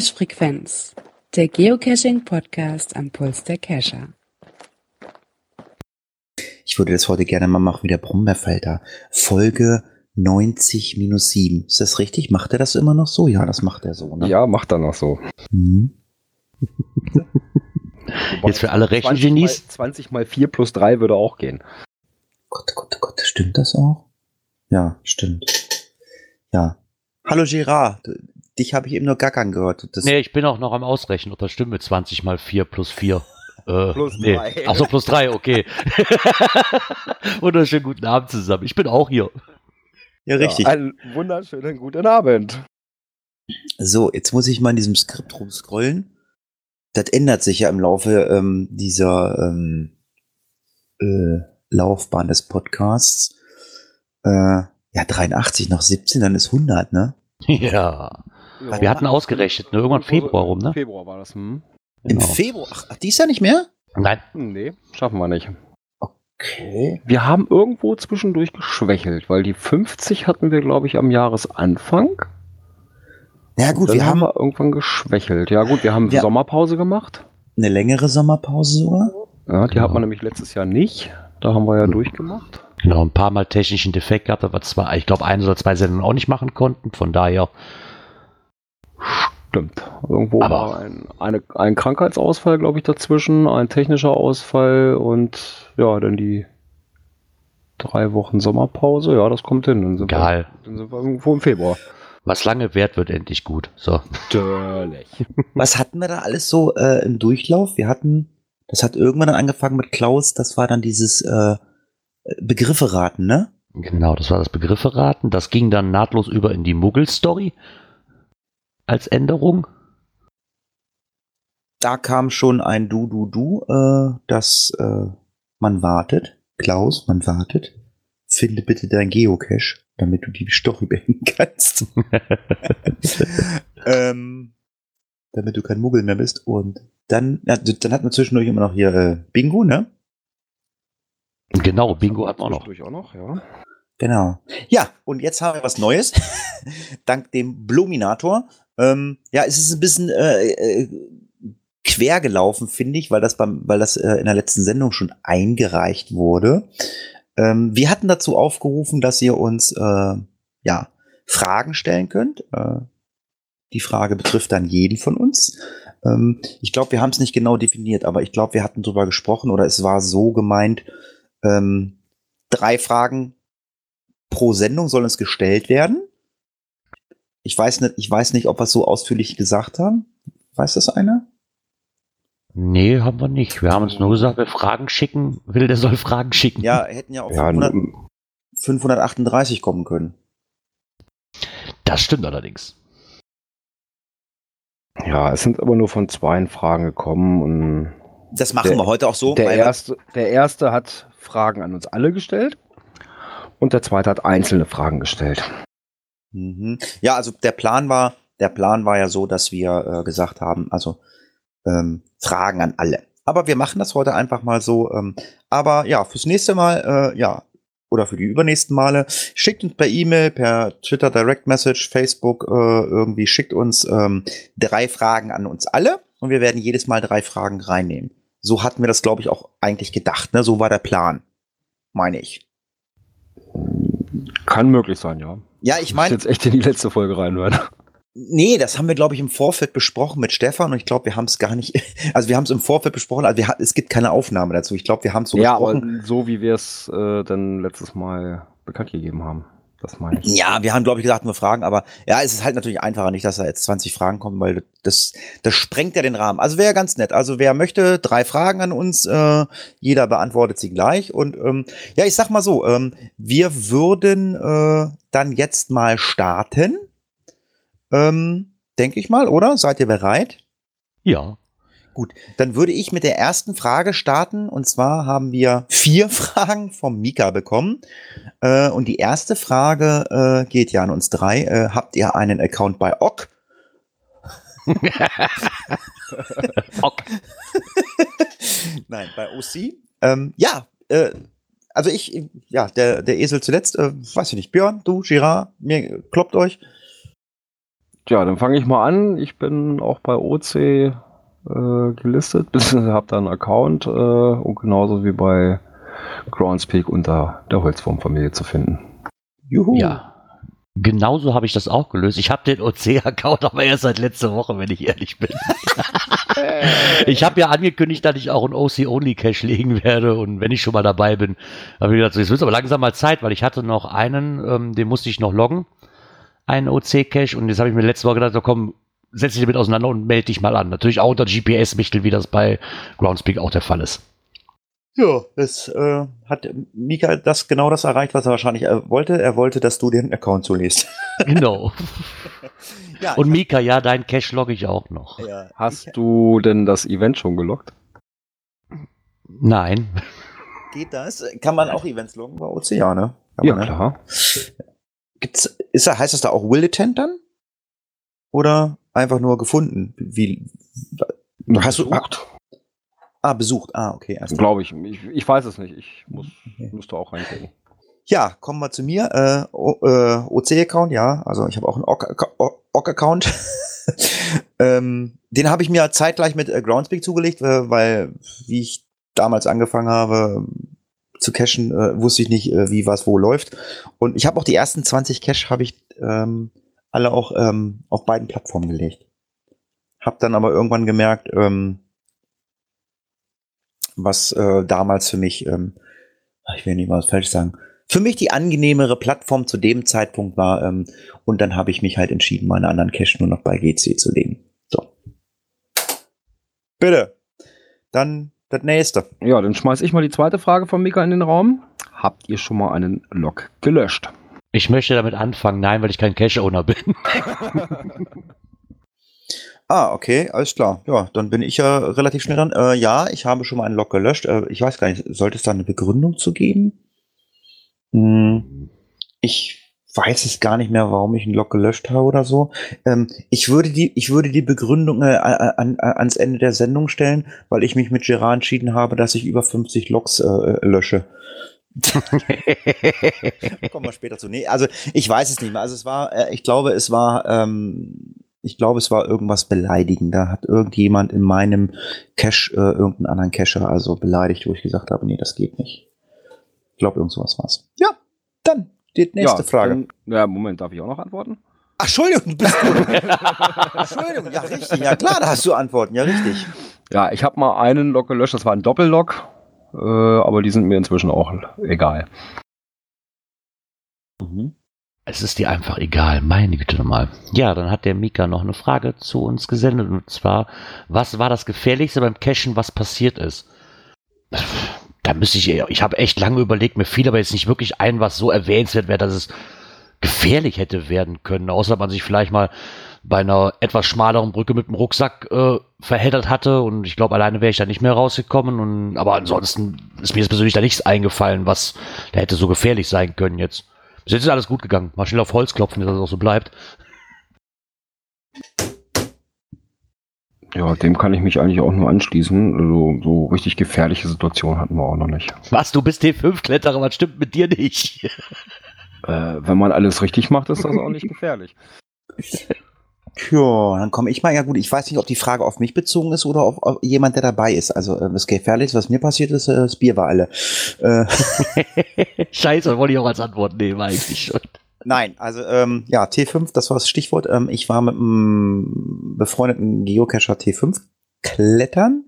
Cache-Frequenz, der Geocaching-Podcast am Puls der Cacher. Ich würde das heute gerne mal machen wie der Brombeerfelder. Folge 90 minus 7. Ist das richtig? Macht er das immer noch so? Ja, das macht er so, ne? Ja, macht er noch so. Mhm. Jetzt für alle 20 Rechengenies. mal, 20 mal 4 plus 3 würde auch gehen. Gott, Gott, Gott, stimmt das auch? Ja, stimmt. Ja. Hallo Gerard, dich habe ich eben nur gackern gehört. Das, Nee, ich bin auch noch am Ausrechnen, ob das stimmt mit 20 mal 4 plus 4. Äh, Plus nee. drei. Achso, plus 3, okay. Wunderschönen guten Abend zusammen. Ich bin auch hier. ja, richtig. Ja, einen wunderschönen guten Abend. So, jetzt muss ich mal in diesem Skript rumscrollen. Das ändert sich ja im Laufe ähm, dieser ähm, äh, Laufbahn des Podcasts. Äh, ja, 83 nach 17, dann ist 100, ne? Ja. Wir hatten ausgerechnet, ne? irgendwann Februar rum, ne? Februar war das. Hm? Im Genau. Februar. Ach, dies Jahr nicht mehr? Nein, Nee, schaffen wir nicht. Okay. Wir haben irgendwo zwischendurch geschwächelt, weil die 50 hatten wir, glaube ich, am Jahresanfang. Ja gut, Dann wir haben wir irgendwann geschwächelt. Ja gut, wir haben Ja. Sommerpause gemacht. eine längere Sommerpause sogar. Ja, die Ja. hat man nämlich letztes Jahr nicht. Da haben wir ja durchgemacht. genau, ein paar Mal technischen Defekt gehabt, aber zwar, ich glaube, ein oder zwei Sendungen auch nicht machen konnten. Von daher, Stimmt. Irgendwo Aber- war ein, eine, ein Krankheitsausfall, glaube ich, dazwischen, ein technischer Ausfall und ja, dann die drei Wochen Sommerpause. Ja, das kommt hin. Dann sind, Geil. Wir, dann sind wir irgendwo im Februar. was lange währt, wird endlich gut. So. Natürlich. Was hatten wir da alles so äh, im Durchlauf? Wir hatten, das hat irgendwann dann angefangen mit Klaus, das war dann dieses äh, Begriffe raten, ne? Genau, das war das Begriffe raten. Das ging dann nahtlos über in die Muggel-Story als Änderung. Da kam schon ein Du, Du, Du, äh, dass äh, man wartet. Klaus, man wartet. Finde bitte dein Geocache, damit du die Story beenden kannst. ähm, damit du kein Muggel mehr bist. Und dann, ja, dann hatten wir zwischendurch immer noch hier äh, Bingo, ne? Genau, Bingo hat man auch noch. Auch noch, ja. Genau. Ja, und jetzt haben wir was Neues. Dank dem Bluminator. Ähm, ja, es ist ein bisschen äh, äh, quer gelaufen, finde ich, weil das beim, weil das äh, in der letzten Sendung schon eingereicht wurde. Ähm, wir hatten dazu aufgerufen, dass ihr uns äh, ja Fragen stellen könnt. Äh, die Frage betrifft dann jeden von uns. Ähm, ich glaube, wir haben es nicht genau definiert, aber ich glaube, wir hatten drüber gesprochen oder es war so gemeint, ähm, drei Fragen pro Sendung sollen es gestellt werden. Ich weiß nicht, ich weiß nicht, ob wir es so ausführlich gesagt haben. Weiß das einer? Nee, haben wir nicht. Wir haben uns nur gesagt, wer Fragen schicken will, der soll Fragen schicken. Ja, hätten ja auf Ja, 500, n- 538 kommen können. Das stimmt allerdings. ja, es sind aber nur von zwei Fragen gekommen und Das machen Der- wir heute auch so. der, erste, der erste hat Fragen an uns alle gestellt und der zweite hat einzelne Fragen gestellt. Mhm. Ja, also der Plan war, der Plan war ja so, dass wir äh, gesagt haben, also ähm, Fragen an alle. Aber wir machen das heute einfach mal so. Ähm, aber ja, fürs nächste Mal, äh, ja, oder für die übernächsten Male, schickt uns per E-Mail, per Twitter Direct Message, Facebook, äh, irgendwie schickt uns ähm, drei Fragen an uns alle und wir werden jedes Mal drei Fragen reinnehmen. So hatten wir das, glaube ich, auch eigentlich gedacht. Ne? So war der Plan, meine ich. Kann möglich sein, ja. Ja, ich meine, jetzt echt in die letzte Folge reinhören. Nee, das haben wir, glaube ich, im Vorfeld besprochen mit Stefan und ich glaube, wir haben es gar nicht, also wir haben es im Vorfeld besprochen, also wir, es gibt keine Aufnahme dazu. Ich glaube, wir haben es so ja, besprochen. so wie wir es äh, dann letztes Mal bekannt gegeben haben. Das meine ich. Ja, wir haben, glaube ich, gesagt, nur Fragen, aber ja, es ist halt natürlich einfacher, nicht, dass da jetzt 20 Fragen kommen, weil das, das sprengt ja den Rahmen. Also wäre ganz nett. Also wer möchte, drei Fragen an uns, äh, jeder beantwortet sie gleich. Und ähm, ja, ich sag mal so, ähm, wir würden äh, dann jetzt mal starten. Ähm, Denke ich mal, oder? Seid ihr bereit? Ja. Gut, dann würde ich mit der ersten Frage starten. Und zwar haben wir vier Fragen vom Mika bekommen. Äh, und die erste Frage äh, geht ja an uns drei. Äh, habt ihr einen Account bei OK? Ok. Nein, bei OC. Ähm, ja, äh, also ich, ja, der, der Esel zuletzt, äh, weiß ich nicht, Björn, du, Girard, mir kloppt euch. Ja, dann fange ich mal an. Ich bin auch bei OC äh, gelistet, beziehungsweise habe da einen Account äh, und genauso wie bei Groundspeak unter der Holzformfamilie zu finden. Juhu. Ja. Genauso habe ich das auch gelöst. Ich habe den OC-Account aber erst seit letzter Woche, wenn ich ehrlich bin. ich habe ja angekündigt, dass ich auch einen OC-Only-Cache legen werde und wenn ich schon mal dabei bin, habe ich gedacht, so, jetzt wird aber langsam mal Zeit, weil ich hatte noch einen, ähm, den musste ich noch loggen, einen OC-Cache und jetzt habe ich mir letzte Woche gedacht, so komm, setz dich damit auseinander und melde dich mal an. Natürlich auch unter GPS-Michtel, wie das bei Groundspeak auch der Fall ist. Ja, es äh, hat Mika das genau das erreicht, was er wahrscheinlich äh, wollte. Er wollte, dass du den Account zulässt. Genau. ja, Und Mika, ja, dein Cache logge ich auch noch. ja, Hast ich, du denn das Event schon gelockt? Nein. geht das? Kann man auch Events loggen bei Ozean, ne? Kann Ja, man, ne? klar. Gibt's, ist da, heißt das da auch Will dann? Oder einfach nur gefunden? Wie, hast du, ah, ah, besucht. Ah, okay. erst- Glaube ich. ich. Ich weiß es nicht. Ich muss, Okay. müsste auch reingucken. Ja, kommen wir zu mir. Äh, O- äh, OC-Account, ja. Also ich habe auch einen OC-Account. ähm, den habe ich mir zeitgleich mit äh, Groundspeak zugelegt, äh, weil wie ich damals angefangen habe zu cachen, äh, wusste ich nicht, wie was wo läuft. Und ich habe auch die ersten 20 Cache habe ich ähm, alle auch ähm, auf beiden Plattformen gelegt. Hab dann aber irgendwann gemerkt, ähm, was äh, damals für mich, ähm, ich will nicht mal was falsch sagen, für mich die angenehmere Plattform zu dem Zeitpunkt war. Ähm, und dann habe ich mich halt entschieden, meine anderen Cache nur noch bei GC zu legen. So. Bitte. Dann das nächste. Ja, dann schmeiß ich mal die zweite Frage von Mika in den Raum. Habt ihr schon mal einen Log gelöscht? Ich möchte damit anfangen, nein, weil ich kein Cache-Owner bin. Ah, okay, alles klar. Ja, dann bin ich ja relativ schnell dran. Äh, ja, ich habe schon mal einen Log gelöscht. Äh, ich weiß gar nicht, sollte es da eine Begründung zu geben? Hm, ich weiß es gar nicht mehr, warum ich einen Log gelöscht habe oder so. Ähm, ich würde die, ich würde die Begründung äh, an, an, ans Ende der Sendung stellen, weil ich mich mit Gerard entschieden habe, dass ich über 50 Logs äh, lösche. Kommen wir später zu. Nee, also ich weiß es nicht mehr. Also es war, äh, ich glaube, es war, ähm, ich glaube, es war irgendwas beleidigend. Da hat irgendjemand in meinem Cache äh, irgendeinen anderen Cacher also beleidigt, wo ich gesagt habe, nee, das geht nicht. Ich glaube, irgend sowas war's. Ja, dann die nächste ja, Frage. Dann, ja, Moment, darf ich auch noch antworten? Ach, Entschuldigung, bist du. Entschuldigung, ja, richtig. Ja, klar, da hast du Antworten. Ja, richtig. Ja, ich habe mal einen Log gelöscht, das war ein Doppellog, äh, aber die sind mir inzwischen auch egal. Mhm. Es ist dir einfach egal, meine Güte nochmal. Ja, dann hat der Mika noch eine Frage zu uns gesendet und zwar, was war das Gefährlichste beim Cachen, was passiert ist? Da müsste ich, ich habe echt lange überlegt, mir fiel aber jetzt nicht wirklich ein, was so erwähnenswert wäre, dass es gefährlich hätte werden können, außer man sich vielleicht mal bei einer etwas schmaleren Brücke mit dem Rucksack äh, verheddert hatte und ich glaube, alleine wäre ich da nicht mehr rausgekommen und aber ansonsten ist mir jetzt persönlich da nichts eingefallen, was da hätte so gefährlich sein können jetzt. Bis jetzt ist alles gut gegangen. Mal schnell auf Holz klopfen, dass das auch so bleibt. Ja, dem kann ich mich eigentlich auch nur anschließen. Also, so richtig gefährliche Situationen hatten wir auch noch nicht. Was, du bist T5-Kletterer, was stimmt mit dir nicht? Äh, wenn man alles richtig macht, ist das auch nicht gefährlich. Ja, dann komme ich mal. Ja gut, ich weiß nicht, ob die Frage auf mich bezogen ist oder auf, auf jemand, der dabei ist. Also äh, das Gefährlichste, was mir passiert ist, äh, das Bier war alle. Äh, Scheiße, wollte ich auch als Antwort nehmen eigentlich schon. Nein, also ähm, ja, T5, das war das Stichwort. Ähm, ich war mit einem befreundeten Geocacher T5 klettern.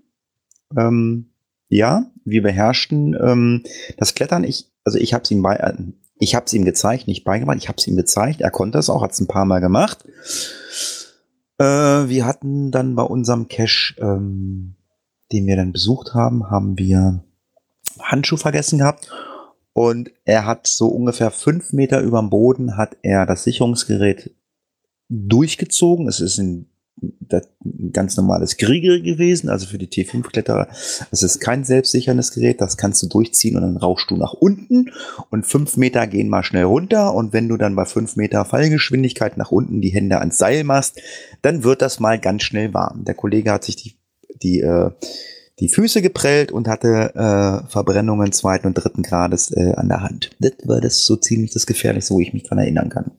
Ähm, ja, wir beherrschten ähm, das Klettern. Ich, also ich habe es ihm bei, äh, ich habe es ihm gezeigt, nicht beigebracht. Ich habe es ihm gezeigt. Er konnte es auch, hat es ein paar Mal gemacht. Äh, wir hatten dann bei unserem Cache, ähm, den wir dann besucht haben, haben wir Handschuh vergessen gehabt. Und er hat so ungefähr fünf Meter über dem Boden hat er das Sicherungsgerät durchgezogen. Es ist das, ein ganz normales Krieger gewesen, also für die T5-Kletterer. Es ist kein selbstsicherndes Gerät, das kannst du durchziehen und dann rauchst du nach unten und fünf Meter gehen mal schnell runter und wenn du dann bei fünf Meter Fallgeschwindigkeit nach unten die Hände ans Seil machst, dann wird das mal ganz schnell warm. Der Kollege hat sich die, die äh, die Füße geprellt und hatte äh, Verbrennungen zweiten und dritten Grades äh, an der Hand. Das war das so ziemlich das Gefährlichste, wo ich mich dran erinnern kann.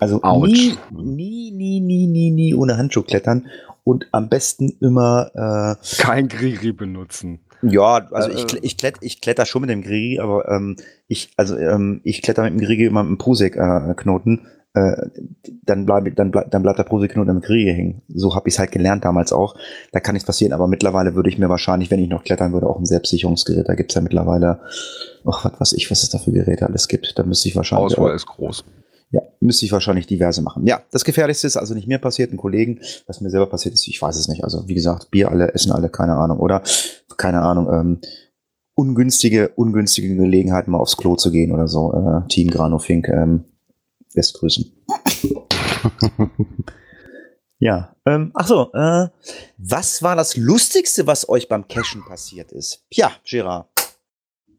Also nie, nie, nie, nie, nie, nie ohne Handschuh klettern und am besten immer, äh, Kein Griri benutzen. ja, also Äh, ich, kle- ich, klett, ich kletter schon mit dem Grigi, aber ähm, ich, also ähm, ich kletter mit dem Grigi immer mit dem Prusik-Knoten. Äh, dann bleibt dann bleib, dann bleibt der Prusik-Knoten im Grigi hängen. So habe ich es halt gelernt damals auch. Da kann nichts passieren, aber mittlerweile würde ich mir wahrscheinlich, wenn ich noch klettern würde, auch ein Selbstsicherungsgerät. Da gibt's ja mittlerweile, ach, was weiß ich, was es da für Geräte alles gibt. Da müsste ich wahrscheinlich. Auswahl ist groß. Ja, müsste ich wahrscheinlich diverse machen. Ja, das Gefährlichste ist also nicht mir passiert, ein Kollegen, was mir selber passiert ist, ich weiß es nicht. Also wie gesagt, Bier alle, essen alle, keine Ahnung. Oder, keine Ahnung, ähm, ungünstige, ungünstige Gelegenheiten mal aufs Klo zu gehen oder so. Äh, Team Granofink, ähm, lässt grüßen. ja, ähm, ach so, äh, was war das Lustigste, was euch beim Cashen passiert ist? Ja, Gerard.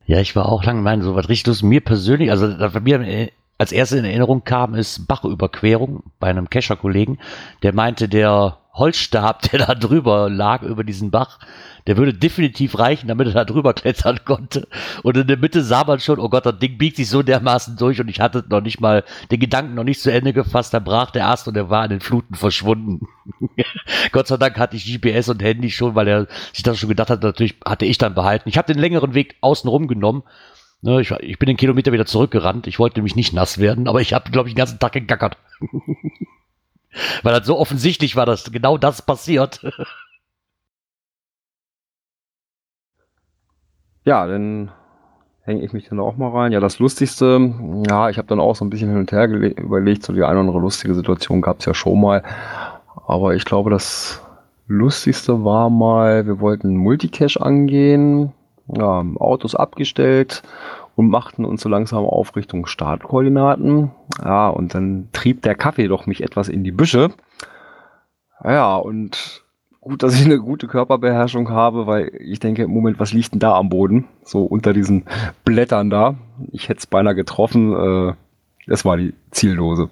Ja, ich war auch lange meinen, so was richtig lustig. Mir persönlich, also bei mir äh, als erste in Erinnerung kam, ist Bachüberquerung bei einem Kescher-Kollegen. Der meinte, der Holzstab, der da drüber lag, über diesen Bach, der würde definitiv reichen, damit er da drüber klettern konnte. Und in der Mitte sah man schon, oh Gott, das Ding biegt sich so dermaßen durch und ich hatte noch nicht mal den Gedanken noch nicht zu Ende gefasst. Da brach der Ast und er war in den Fluten verschwunden. Gott sei Dank hatte ich GPS und Handy schon, weil er sich das schon gedacht hat, natürlich hatte ich dann behalten. Ich habe den längeren Weg außen rum genommen. Ne, ich, ich bin den Kilometer wieder zurückgerannt. Ich wollte nämlich nicht nass werden, aber ich habe, glaube ich, den ganzen Tag gegackert. weil das so offensichtlich war, dass genau das passiert. Ja, dann hänge ich mich dann auch mal rein. Ja, das Lustigste, ja, ich habe dann auch so ein bisschen hin und her überlegt, so die eine oder andere lustige Situation gab es ja schon mal. Aber ich glaube, das Lustigste war mal, wir wollten Multicache angehen, ja, Autos abgestellt und machten uns so langsam auf Richtung Startkoordinaten. Ja, und dann trieb der Kaffee doch mich etwas in die Büsche. Ja, und gut, dass ich eine gute Körperbeherrschung habe, weil ich denke, im Moment, was liegt denn da am Boden? So unter diesen Blättern da. Ich hätte es beinahe getroffen. Äh, es war die Ziellose.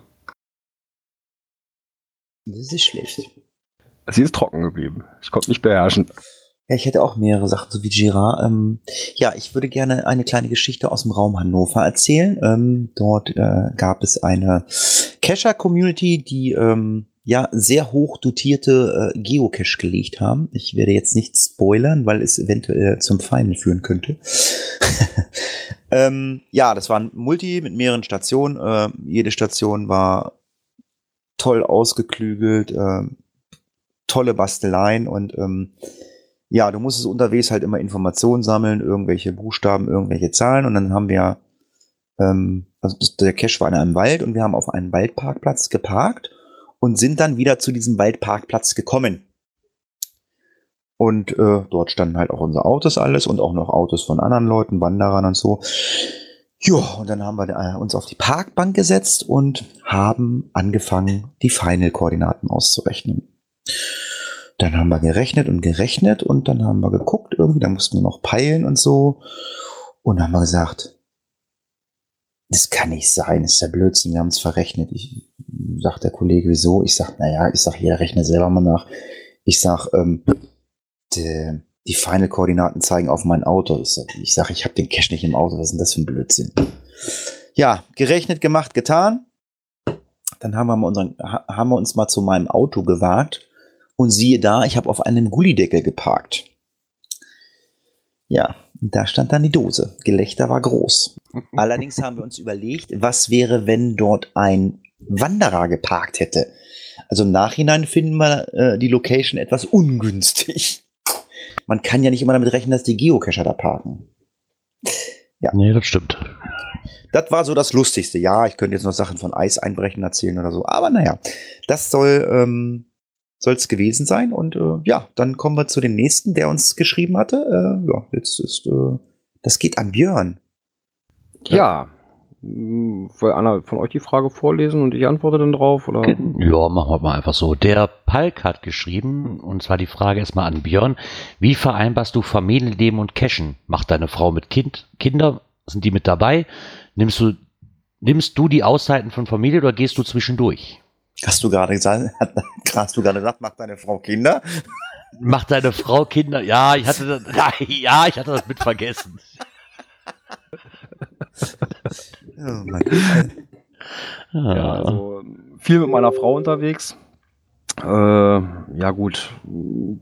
Das ist schlecht. Sie ist trocken geblieben. Ich konnte mich beherrschen. Ja, ich hätte auch mehrere Sachen, so wie Girard. Ähm, ja, ich würde gerne eine kleine Geschichte aus dem Raum Hannover erzählen. Ähm, dort äh, gab es eine Cacher-Community, die ähm, ja sehr hoch dotierte äh, Geocache gelegt haben. Ich werde jetzt nicht spoilern, weil es eventuell zum Feinden führen könnte. ähm, ja, das war ein Multi mit mehreren Stationen. Äh, jede Station war toll ausgeklügelt, äh, tolle Basteleien und ähm, ja, du musstest unterwegs halt immer Informationen sammeln, irgendwelche Buchstaben, irgendwelche Zahlen und dann haben wir, ähm, also der Cache war in einem Wald und wir haben auf einen Waldparkplatz geparkt und sind dann wieder zu diesem Waldparkplatz gekommen. Und äh, dort standen halt auch unsere Autos alles und auch noch Autos von anderen Leuten, Wanderern und so. Ja, und dann haben wir äh, uns auf die Parkbank gesetzt und haben angefangen, die Final-Koordinaten auszurechnen. Dann haben wir gerechnet und gerechnet und dann haben wir geguckt irgendwie, da mussten wir noch peilen und so. Und dann haben wir gesagt, das kann nicht sein, das ist ja Blödsinn, wir haben es verrechnet. Ich sagt der Kollege, wieso? Ich sag, naja, ich sag, hier rechne selber mal nach. Ich sag, ähm, die, die Final-Koordinaten zeigen auf mein Auto. Ich sag, ich, sag, ich habe den Cache nicht im Auto, was ist denn das für ein Blödsinn? Ja, gerechnet, gemacht, getan. Dann haben wir, unseren, ha- haben wir uns mal zu meinem Auto gewagt und siehe da, ich habe auf einem Gullideckel geparkt. Ja, da stand dann die Dose. Gelächter war groß. Allerdings haben wir uns überlegt, was wäre, wenn dort ein Wanderer geparkt hätte. Also im Nachhinein finden wir äh, die Location etwas ungünstig. Man kann ja nicht immer damit rechnen, dass die Geocacher da parken. Nee, das stimmt. Das war so das Lustigste. Ja, ich könnte jetzt noch Sachen von Eis einbrechen erzählen oder so. Aber naja, das soll ähm, es gewesen sein. Und äh, ja, dann kommen wir zu dem nächsten, der uns geschrieben hatte. Äh, ja, jetzt ist äh, das geht an Björn. Ja. Hm, Will einer von euch die Frage vorlesen und ich antworte dann drauf? Oder? Ja, machen wir mal einfach so. Der Palk hat geschrieben, und zwar die Frage erstmal an Björn. Wie vereinbarst du Familienleben und Cashen? Macht deine Frau mit Kind, Kinder? Sind die mit dabei? Nimmst du, nimmst du die Auszeiten von Familie oder gehst du zwischendurch? Hast du gerade gesagt, hast du gerade gesagt, macht deine Frau Kinder? Macht deine Frau Kinder? Ja, ich hatte das, ja, ich hatte das mit vergessen. Oh mein Gott. Ja, Ja, also viel mit meiner Frau unterwegs. Äh, ja gut,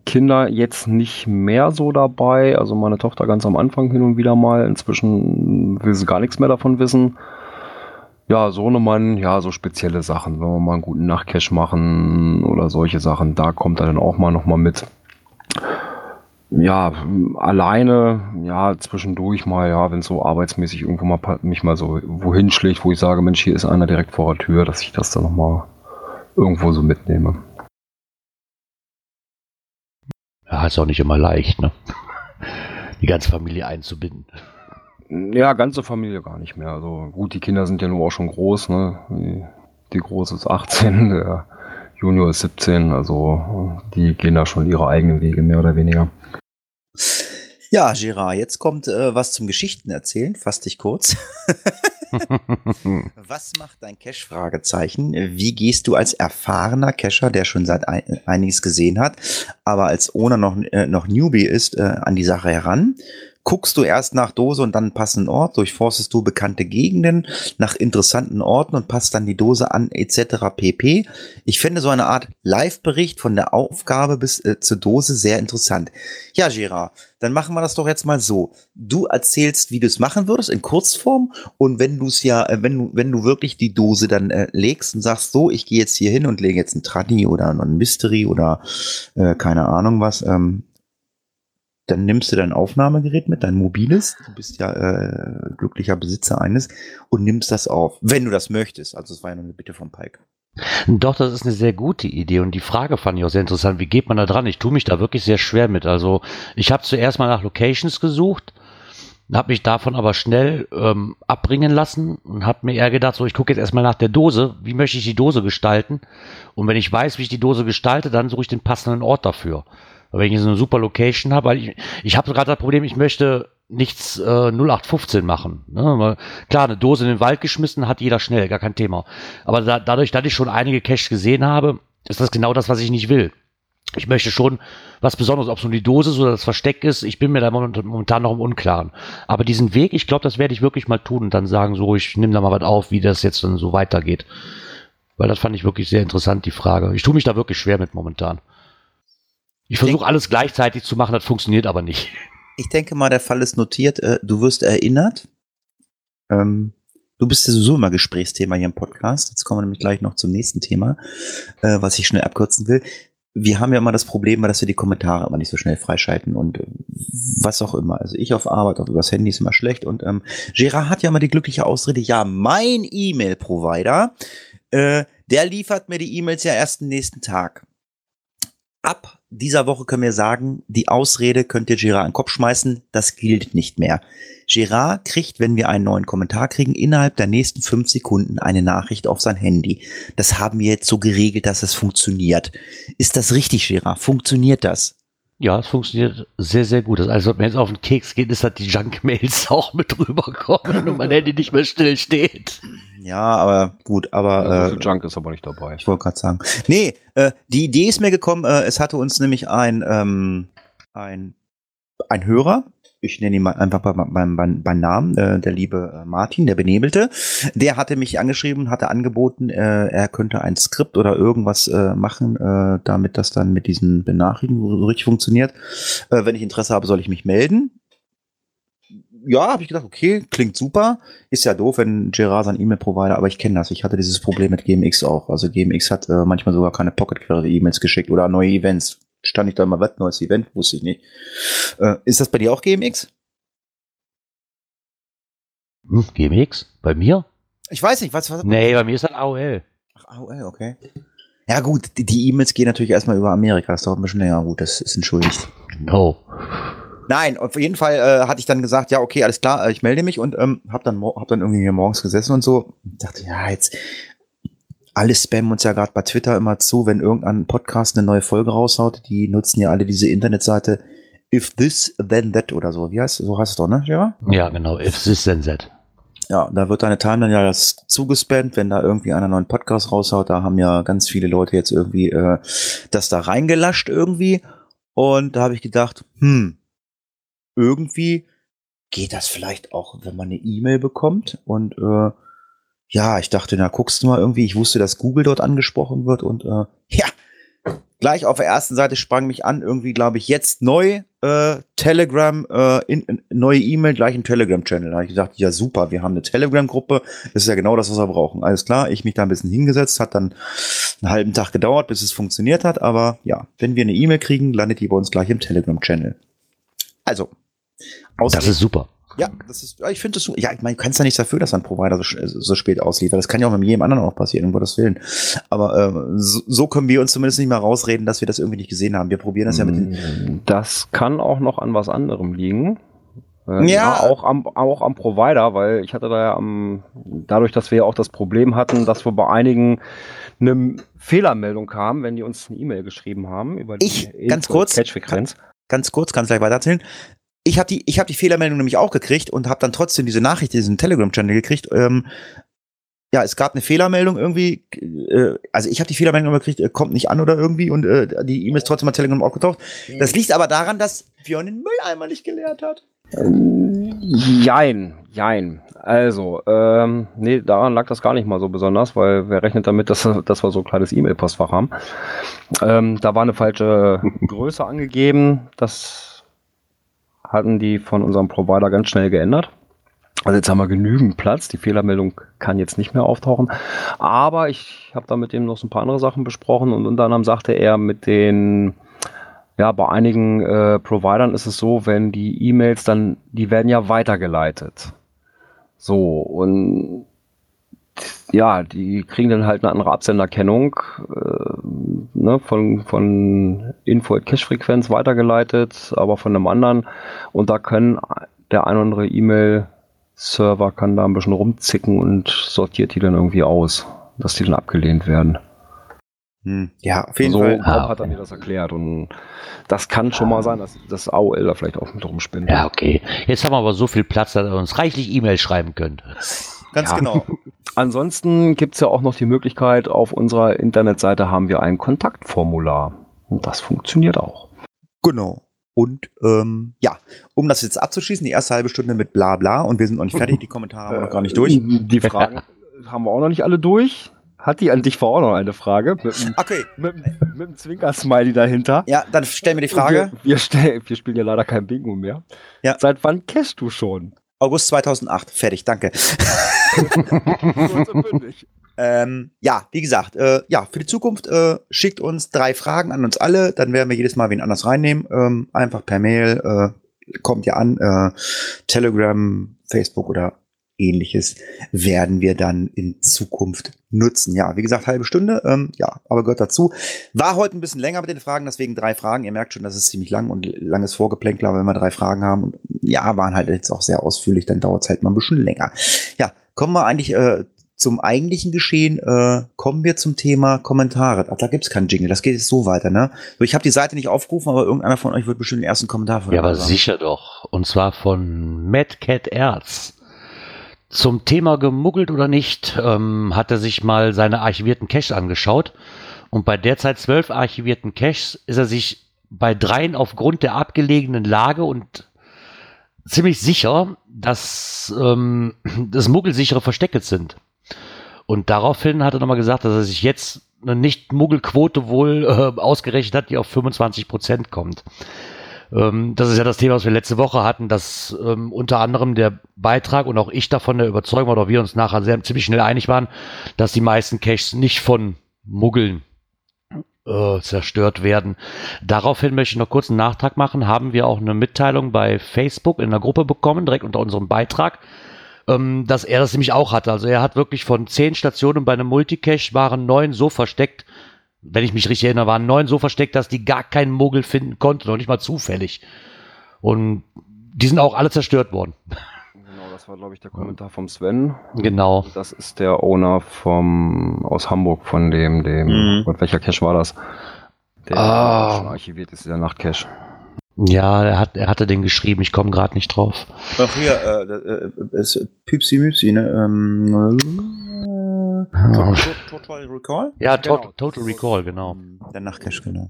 Kinder jetzt nicht mehr so dabei. Also meine Tochter ganz am Anfang hin und wieder mal. Inzwischen will sie gar nichts mehr davon wissen. Ja, Sohnemann, ja, so spezielle Sachen. Wenn wir mal einen guten Nachtcash machen oder solche Sachen, da kommt er dann auch mal nochmal mit. Ja, alleine, ja, zwischendurch mal, ja, wenn es so arbeitsmäßig irgendwo mal mich mal so wohin schlägt, wo ich sage, Mensch, hier ist einer direkt vor der Tür, dass ich das dann nochmal irgendwo so mitnehme. ja, ist auch nicht immer leicht, ne? Die ganze Familie einzubinden. Ja, ganze Familie gar nicht mehr. Also gut, die Kinder sind ja nur auch schon groß, ne? Die, die Große ist 18, der Junior ist 17, also die gehen da schon ihre eigenen Wege, mehr oder weniger. Ja, Gerard, jetzt kommt äh, was zum Geschichten erzählen. Fass dich kurz. Was macht dein Cache? Fragezeichen. Wie gehst du als erfahrener Cacher, der schon seit ein, einiges gesehen hat, aber als Owner noch, äh, noch Newbie ist, äh, an die Sache heran? Guckst du erst nach Dose und dann einen passenden Ort, durchforstest du bekannte Gegenden nach interessanten Orten und passt dann die Dose an etc. pp. Ich finde so eine Art Live-Bericht von der Aufgabe bis äh, zur Dose sehr interessant. Ja, Gerard, dann machen wir das doch jetzt mal so. Du erzählst, wie du es machen würdest in Kurzform und wenn du es ja, äh, wenn du, wenn du wirklich die Dose dann äh, legst und sagst, so, ich gehe jetzt hier hin und lege jetzt ein Tradi oder ein Mystery oder äh, keine Ahnung was, ähm, dann nimmst du dein Aufnahmegerät mit, dein mobiles, du bist ja äh, glücklicher Besitzer eines und nimmst das auf, wenn du das möchtest. Also es war ja nur eine Bitte vom Pike. Doch, das ist eine sehr gute Idee und die Frage fand ich auch sehr interessant. Wie geht man da dran? Ich tue mich da wirklich sehr schwer mit. Also ich habe zuerst mal nach Locations gesucht, habe mich davon aber schnell ähm, abbringen lassen und habe mir eher gedacht, so ich gucke jetzt erstmal nach der Dose, wie möchte ich die Dose gestalten? Und wenn ich weiß, wie ich die Dose gestalte, dann suche ich den passenden Ort dafür. Aber wenn ich so eine super Location habe, weil ich, ich habe gerade das Problem, ich möchte nichts äh, 0815 machen. Ne? Weil, klar, eine Dose in den Wald geschmissen hat jeder schnell, gar kein Thema. Aber da, dadurch, dass ich schon einige Caches gesehen habe, ist das genau das, was ich nicht will. Ich möchte schon was Besonderes, ob es nur die Dose ist oder das Versteck ist. Ich bin mir da moment- momentan noch im Unklaren. Aber diesen Weg, ich glaube, das werde ich wirklich mal tun und dann sagen, so, ich nehme da mal was auf, wie das jetzt dann so weitergeht. Weil das fand ich wirklich sehr interessant, die Frage. Ich tue mich da wirklich schwer mit momentan. Ich versuche alles gleichzeitig zu machen, das funktioniert aber nicht. Ich denke mal, der Fall ist notiert. Äh, du wirst erinnert. Ähm, du bist ja sowieso immer Gesprächsthema hier im Podcast. Jetzt kommen wir nämlich gleich noch zum nächsten Thema, äh, was ich schnell abkürzen will. Wir haben ja immer das Problem, dass wir die Kommentare immer nicht so schnell freischalten und äh, was auch immer. Also ich auf Arbeit, auch übers Handy ist immer schlecht. Und ähm, Gerard hat ja immer die glückliche Ausrede, ja, mein E-Mail-Provider, äh, der liefert mir die E-Mails ja erst am nächsten Tag. Ab dieser Woche können wir sagen, die Ausrede könnt ihr Gerard an den Kopf schmeißen, das gilt nicht mehr. Gerard kriegt, wenn wir einen neuen Kommentar kriegen, innerhalb der nächsten fünf Sekunden eine Nachricht auf sein Handy. Das haben wir jetzt so geregelt, dass es funktioniert. Ist das richtig, Gerard? Funktioniert das? Ja, es funktioniert sehr, sehr gut. Also, wenn jetzt auf den Keks geht, ist, dass die Junk-Mails auch mit rüberkommen und mein Handy nicht mehr still steht. Ja, aber gut, aber Also äh, Junk ist aber nicht dabei. Ich wollte gerade sagen. Nee, äh, die Idee ist mir gekommen, äh, es hatte uns nämlich ein, ähm, ein, ein Hörer, ich nenne ihn mal einfach beim, beim, beim, beim Namen, äh, der liebe äh, Martin, der Benebelte, der hatte mich angeschrieben, hatte angeboten, äh, er könnte ein Skript oder irgendwas äh, machen, äh, damit das dann mit diesen Benachrichtigungen richtig funktioniert. Äh, wenn ich Interesse habe, soll ich mich melden. Ja, habe ich gedacht, okay, klingt super. Ist ja doof, wenn Gerard sein E-Mail-Provider, aber ich kenne das. Ich hatte dieses Problem mit GMX auch. Also GMX hat äh, manchmal sogar keine Pocket-Query-E-Mails geschickt oder neue Events. Stand ich da immer, was, neues Event? Wusste ich nicht. Äh, ist das bei dir auch GMX? Hm, GMX? Bei mir? Ich weiß nicht, was, was? Nee, bei mir ist das AOL. Ach, AOL, okay. Ja gut, die- die E-Mails gehen natürlich erstmal über Amerika. Das dauert ein bisschen länger. Gut, das ist entschuldigt. No. Nein, auf jeden Fall äh, hatte ich dann gesagt, ja, okay, alles klar, äh, ich melde mich und ähm, hab dann hab dann irgendwie hier morgens gesessen und so und dachte, ja, jetzt alle spammen uns ja gerade bei Twitter immer zu, wenn irgendein Podcast eine neue Folge raushaut, die nutzen ja alle diese Internetseite if this then that oder so. Wie heißt so heißt es doch, ne? Ja. Ja, genau. If this then that. Ja, da wird deine Timeline ja das zugespammt, wenn da irgendwie einer neuen Podcast raushaut, da haben ja ganz viele Leute jetzt irgendwie äh, das da reingelascht irgendwie und da habe ich gedacht, hm, irgendwie geht das vielleicht auch, wenn man eine E-Mail bekommt und äh, ja, ich dachte, na, guckst du mal irgendwie, ich wusste, dass Google dort angesprochen wird und äh, ja, gleich auf der ersten Seite sprang mich an, irgendwie, glaube ich, jetzt neu, äh, Telegram, äh, in, in, neue E-Mail, gleich ein Telegram-Channel. Da habe ich gesagt, ja super, wir haben eine Telegram-Gruppe, das ist ja genau das, was wir brauchen. Alles klar, ich mich da ein bisschen hingesetzt, hat dann einen halben Tag gedauert, bis es funktioniert hat, aber ja, wenn wir eine E-Mail kriegen, landet die bei uns gleich im Telegram-Channel. Also, Das ist super. ja, das ist, ja, ich finde das so, ja, ich meine, du kannst ja nichts dafür, dass ein Provider so, so spät ausliefert. Das kann ja auch mit jedem anderen auch passieren, um Gottes Willen. Aber äh, so, so können wir uns zumindest nicht mehr rausreden, dass wir das irgendwie nicht gesehen haben. Wir probieren das ja mit den, Das kann auch noch an was anderem liegen. Äh, Ja. auch am, auch am Provider, weil ich hatte da ja am, dadurch, dass wir ja auch das Problem hatten, dass wir bei einigen eine Fehlermeldung kam, wenn die uns eine E-Mail geschrieben haben über die Ich, ganz kurz, Catch-Frequenz. ganz kurz, kannst gleich weiter erzählen. Ich habe die, ich habe die Fehlermeldung nämlich auch gekriegt und habe dann trotzdem diese Nachricht, diesen Telegram-Channel gekriegt. Ähm, ja, es gab eine Fehlermeldung irgendwie. Äh, also ich habe die Fehlermeldung gekriegt, äh, kommt nicht an oder irgendwie und äh, die E-Mail ist trotzdem bei Telegram aufgetaucht. Das liegt aber daran, dass Björn den Mülleimer nicht geleert hat. Jein, jein. Also, ähm, nee, daran lag das gar nicht mal so besonders, weil wer rechnet damit, dass, dass wir so ein kleines E-Mail-Postfach haben. Ähm, da war eine falsche Größe angegeben. Das hatten die von unserem Provider ganz schnell geändert. Also jetzt haben wir genügend Platz. Die Fehlermeldung kann jetzt nicht mehr auftauchen. Aber ich habe da mit dem noch so ein paar andere Sachen besprochen und unter anderem sagte er mit den ja, bei einigen äh, Providern ist es so, wenn die E-Mails dann, die werden ja weitergeleitet. So, und ja, die kriegen dann halt eine andere Absenderkennung äh, ne, von, von Info at Cache-Frequenz weitergeleitet, aber von einem anderen. Und da können der ein oder andere E-Mail-Server kann da ein bisschen rumzicken und sortiert die dann irgendwie aus, dass die dann abgelehnt werden. Hm, ja, auf jeden so Fall. Ah, hat er okay. mir das erklärt und das kann schon mal sein, dass das AOL da vielleicht auch mit rumspinnt. Ja, okay. Jetzt haben wir aber so viel Platz, dass ihr uns reichlich E-Mail schreiben könnt. Ganz Ja. genau. Ansonsten gibt's ja auch noch die Möglichkeit, auf unserer Internetseite haben wir ein Kontaktformular. Und das funktioniert auch. Genau. Und ähm, ja, um das jetzt abzuschließen, die erste halbe Stunde mit bla bla und wir sind noch nicht fertig, die Kommentare haben wir noch gar nicht durch. Die Fragen haben wir auch noch nicht alle durch. Hat die an dich vor auch noch eine Frage? Mit, einem- Okay, mit, mit einem Zwinker-Smiley dahinter. ja, dann stell mir die Frage. Wir, wir, stell, wir spielen ja leider kein Bingo mehr. Ja. Seit wann cashst du schon? August 2008, fertig, danke. Ähm, ja, wie gesagt, äh, ja, für die Zukunft äh, schickt uns drei Fragen an uns alle, dann werden wir jedes Mal wen anders reinnehmen. Ähm, einfach per Mail, äh, kommt ja an, äh, Telegram, Facebook oder ähnliches werden wir dann in Zukunft nutzen. Ja, wie gesagt, halbe Stunde, ähm, ja, aber gehört dazu. War heute ein bisschen länger mit den Fragen, deswegen drei Fragen. Ihr merkt schon, das ist ziemlich lang und langes Vorgeplänkler, wenn wir drei Fragen haben. Und ja, waren halt jetzt auch sehr ausführlich, dann dauert es halt mal ein bisschen länger. Ja, kommen wir eigentlich äh, zum eigentlichen Geschehen. Äh, kommen wir zum Thema Kommentare. Ach, da gibt's keinen Jingle, das geht jetzt so weiter, ne? Ich habe die Seite nicht aufgerufen, aber irgendeiner von euch wird bestimmt den ersten Kommentar von Ja, aber haben. sicher doch. Und zwar von Mad Cat Erz. Zum Thema gemuggelt oder nicht, ähm, hat er sich mal seine archivierten Caches angeschaut. Und bei derzeit zwölf archivierten Caches ist er sich bei dreien aufgrund der abgelegenen Lage und ziemlich sicher, dass ähm, das muggelsichere Verstecke sind. Und daraufhin hat er nochmal gesagt, dass er sich jetzt eine Nicht-Muggelquote wohl äh, ausgerechnet hat, die auf 25 Prozent kommt. Ähm, das ist ja das Thema, was wir letzte Woche hatten, dass ähm, unter anderem der Beitrag und auch ich davon der Überzeugung war, oder wir uns nachher sehr ziemlich schnell einig waren, dass die meisten Caches nicht von Muggeln äh, zerstört werden. Daraufhin möchte ich noch kurz einen Nachtrag machen. Haben wir auch eine Mitteilung bei Facebook in der Gruppe bekommen, direkt unter unserem Beitrag, ähm, dass er das nämlich auch hatte. Also er hat wirklich von zehn Stationen bei einem Multicache waren neun so versteckt, wenn ich mich richtig erinnere, waren neun so versteckt, dass die gar keinen Muggel finden konnten, noch nicht mal zufällig. Und die sind auch alle zerstört worden. Genau, das war, glaube ich, der Kommentar vom Sven. Genau. Das ist der Owner vom, aus Hamburg von dem, dem, Mhm. Gott, welcher Cache war das? Der Ah. schon archiviert ist, der Nachtcache. Ja, er, hat, er hatte den geschrieben, ich komme gerade nicht drauf. Ach hier, äh, äh, ist Püpsi Müpsi, ne? Ähm, äh, Total Recall? Ja, Genau. Tot- Total Recall, genau. Der Nachtcash, genau.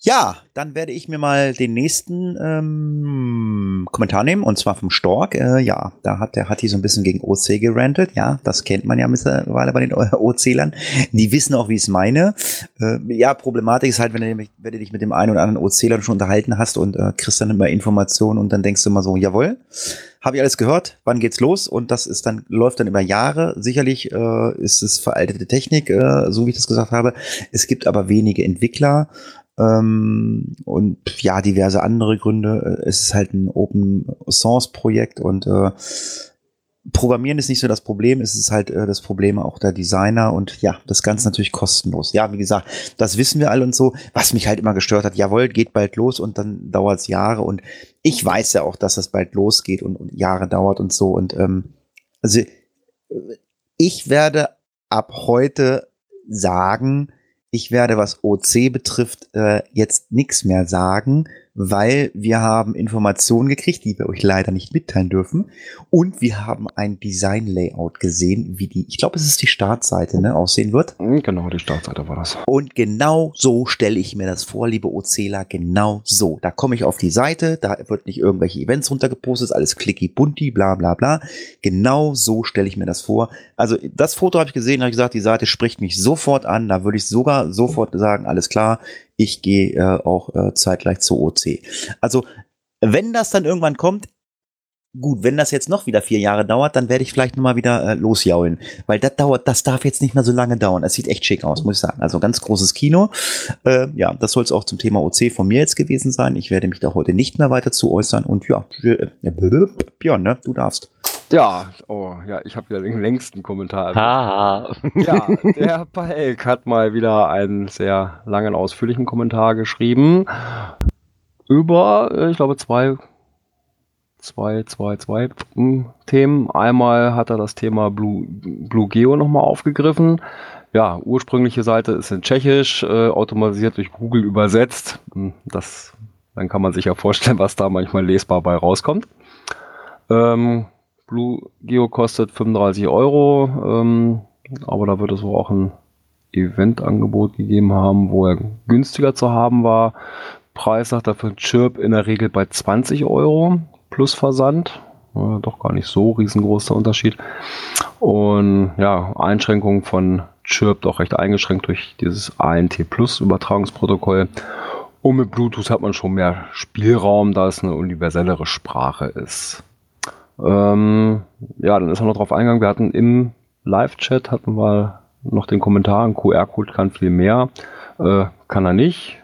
Ja, dann werde ich mir mal den nächsten ähm, Kommentar nehmen und zwar vom Stork. Äh, ja, da hat der Hatti so ein bisschen gegen OC gerantet. Ja, das kennt man ja mittlerweile bei den OC-Lern. Die wissen auch, wie ich es meine. Äh, ja, Problematik ist halt, wenn du, wenn du dich mit dem einen oder anderen OC-Lern schon unterhalten hast und äh, kriegst dann immer Informationen und dann denkst du immer so, jawohl, habe ich alles gehört, wann geht's los? Und das ist dann, läuft dann über Jahre. Sicherlich äh, ist es veraltete Technik, äh, so wie ich das gesagt habe. Es gibt aber wenige Entwickler ähm, und ja, diverse andere Gründe. Es ist halt ein Open Source Projekt und äh, Programmieren ist nicht so das Problem, es ist halt äh, das Problem auch der Designer und ja, das Ganze natürlich kostenlos. Ja, wie gesagt, das wissen wir alle und so. Was mich halt immer gestört hat, jawohl, geht bald los und dann dauert es Jahre und ich weiß ja auch, dass das bald losgeht und, und Jahre dauert und so und ähm, also ich werde ab heute sagen, ich werde, was OC betrifft, äh, jetzt nichts mehr sagen, weil wir haben Informationen gekriegt, die wir euch leider nicht mitteilen dürfen. Und wir haben ein Design-Layout gesehen, wie die, ich glaube, es ist die Startseite, ne, aussehen wird. Hm, genau, die Startseite war das. Und genau so stelle ich mir das vor, liebe Ozela, genau so. Da komme ich auf die Seite, da wird nicht irgendwelche Events runtergepostet, alles clicky bunti, bla bla bla. Genau so stelle ich mir das vor. Also das Foto habe ich gesehen, habe ich gesagt, die Seite spricht mich sofort an. Da würde ich sogar sofort sagen, alles klar, ich gehe äh, auch äh, zeitgleich zu OC. Also, wenn das dann irgendwann kommt, gut, wenn das jetzt noch wieder vier Jahre dauert, dann werde ich vielleicht nochmal wieder äh, losjaulen. Weil das dauert, das darf jetzt nicht mehr so lange dauern. Es sieht echt schick aus, muss ich sagen. Also ganz großes Kino. Äh, ja, das soll es auch zum Thema OC von mir jetzt gewesen sein. Ich werde mich da heute nicht mehr weiter zu äußern. Und ja, äh, Björn, ne, du darfst. Ja, oh, ja, ich habe wieder den längsten Kommentar. Haha. ja, der Balk hat mal wieder einen sehr langen, ausführlichen Kommentar geschrieben über, äh, ich glaube, zwei, zwei, zwei, zwei hm, Themen. Einmal hat er das Thema Blue, Blue Geo nochmal aufgegriffen. Ja, ursprüngliche Seite ist in Tschechisch, äh, automatisiert durch Google übersetzt. Hm, das, dann kann man sich ja vorstellen, was da manchmal lesbar bei rauskommt. Ähm, Blue Geo kostet 35 Euro, ähm, aber da wird es wohl auch ein Eventangebot gegeben haben, wo er günstiger zu haben war. Preis sagt er für Chirp in der Regel bei 20 Euro plus Versand. Ja, doch gar nicht so riesengroß der Unterschied. Und ja, Einschränkungen von Chirp doch recht eingeschränkt durch dieses ANT Plus Übertragungsprotokoll. Und mit Bluetooth hat man schon mehr Spielraum, da es eine universellere Sprache ist. Ähm, ja, dann ist er noch drauf eingegangen. Wir hatten im Live-Chat hatten wir noch den Kommentar, ein QR-Code kann viel mehr. Äh, kann er nicht.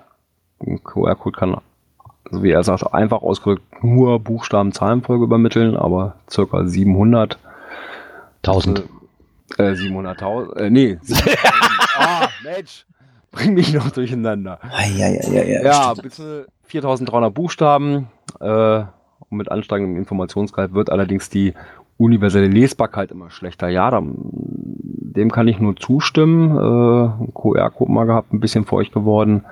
Ein QR-Code kann, so wie er sagt, einfach ausgedrückt nur Buchstaben, Zahlenfolge übermitteln, aber circa 700. 1000. Äh, 700.000. Äh, nee. ah, Mensch. Bring mich noch durcheinander. Ja, ja, ja, ja. Ja, bis 4300 Buchstaben. Äh, und mit ansteigendem Informationsgehalt wird allerdings die universelle Lesbarkeit immer schlechter. Ja, dem kann ich nur zustimmen. Äh, QR-Code mal gehabt, ein bisschen feucht geworden.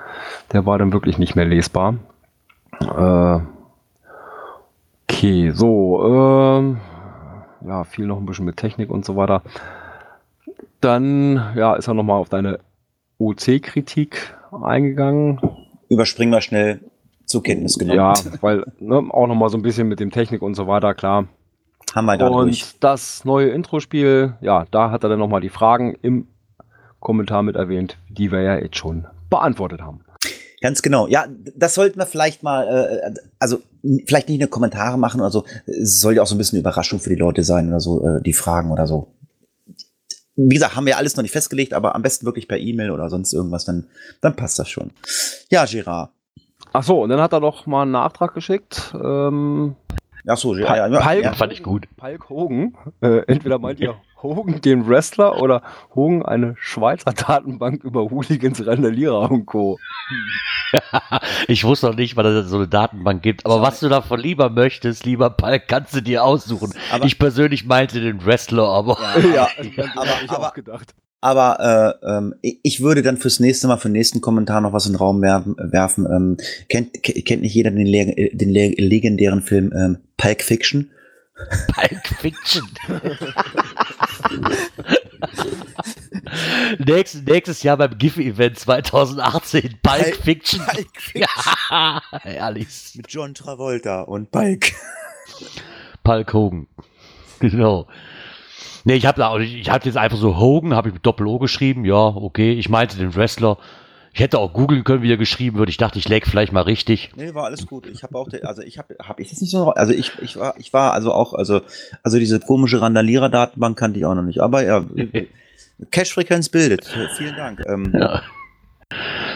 Der war dann wirklich nicht mehr lesbar. Äh, okay, so. Äh, ja, viel noch ein bisschen mit Technik und so weiter. Dann ja, ist er nochmal auf deine OC-Kritik eingegangen. Überspringen wir schnell zur Kenntnis genommen. Ja, weil ne, auch nochmal so ein bisschen mit dem Technik und so weiter, klar. Haben wir da Und durch. das neue Intro-Spiel, ja, da hat er dann nochmal die Fragen im Kommentar mit erwähnt, die wir ja jetzt schon beantwortet haben. Ganz genau. Ja, das sollten wir vielleicht mal, äh, also vielleicht nicht nur Kommentare machen oder so. Es soll ja auch so ein bisschen Überraschung für die Leute sein oder so, äh, die Fragen oder so. Wie gesagt, haben wir alles noch nicht festgelegt, aber am besten wirklich per E-Mail oder sonst irgendwas, dann, dann passt das schon. Ja, Gerard. Ach so, und dann hat er noch mal einen Nachtrag geschickt. Ähm, Ach so, Pa- Gerard. Ja, ja, Palk, ja. fand ich gut. Palk Hogan. Äh, entweder meint ihr Hogan den Wrestler oder Hogan eine Schweizer Datenbank über Hooligans, Randalierer und Co. Ich wusste noch nicht, weil es so eine Datenbank gibt. Aber was du davon lieber möchtest, lieber Palk, kannst du dir aussuchen. Aber- ich persönlich meinte den Wrestler, aber Ja, aber- hab ich aber- auch gedacht. Aber äh, ähm, ich würde dann fürs nächste Mal, für den nächsten Kommentar noch was in den Raum werfen. werfen. Ähm, kennt, ke- kennt nicht jeder den, le äh, den le legendären Film ähm, Pulp Fiction? Palk Fiction. Nächstes, nächstes Jahr beim GIF-Event 2018, Bulk Bulk- Fiction. Bulk Fiction. Ja, herrlich. Mit John Travolta und Balk. Hulk Hogan. Genau. Nee, ich habe da, ich habe jetzt einfach so Hogan, habe ich mit Doppel O geschrieben. Ja, okay. Ich meinte den Wrestler. Ich hätte auch googeln können, wie er geschrieben wird. Ich dachte, ich leg vielleicht mal richtig. Nee, war alles gut. Ich habe auch, de- also ich habe, habe ich das nicht so, also ich, ich war, ich war also auch, also, also diese komische Randalierer-Datenbank kannte ich auch noch nicht. Aber ja, Cache-Frequenz bildet. Vielen Dank. Ähm, Ja.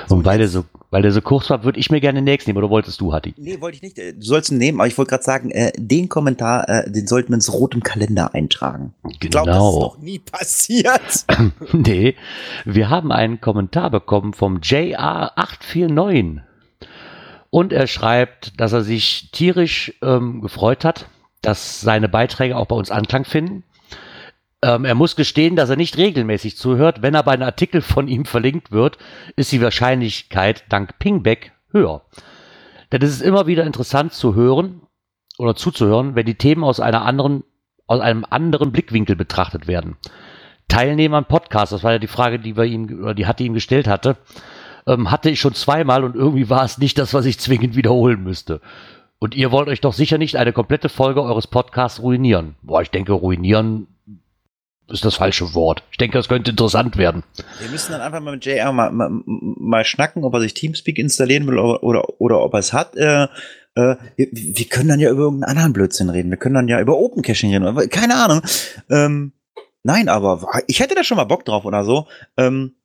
Und weil der so, weil der so kurz war, würde ich mir gerne den nächsten nehmen. Oder wolltest du, Hatti? Nee, wollte ich nicht. Äh, Du sollst ihn nehmen, aber ich wollte gerade sagen, äh, den Kommentar, äh, den sollten wir ins rotem Kalender eintragen. Ich glaube, das ist Genau. noch nie passiert. Nee, wir haben einen Kommentar bekommen vom JR849. Und er schreibt, dass er sich tierisch ähm, gefreut hat, dass seine Beiträge auch bei uns Anklang finden. Ähm, er muss gestehen, dass er nicht regelmäßig zuhört. Wenn aber ein Artikel von ihm verlinkt wird, ist die Wahrscheinlichkeit dank Pingback höher. Denn es ist immer wieder interessant zu hören oder zuzuhören, wenn die Themen aus anderen, aus einem anderen Blickwinkel betrachtet werden. Teilnehmer am Podcast, das war ja die Frage, die wir ihm, oder die hatte ihm gestellt hatte, ähm, hatte ich schon zweimal und irgendwie war es nicht das, was ich zwingend wiederholen müsste. Und ihr wollt euch doch sicher nicht eine komplette Folge eures Podcasts ruinieren. Boah, ich denke, ruinieren ist das falsche Wort. Ich denke, das könnte interessant werden. Wir müssen dann einfach mal mit JR mal, mal, mal schnacken, ob er sich Teamspeak installieren will oder, oder, oder ob er es hat. Äh, äh, wir, wir können dann ja über irgendeinen anderen Blödsinn reden. Wir können dann ja über Open Caching reden. Keine Ahnung. Ähm, nein, aber ich hätte da schon mal Bock drauf oder so. Ähm,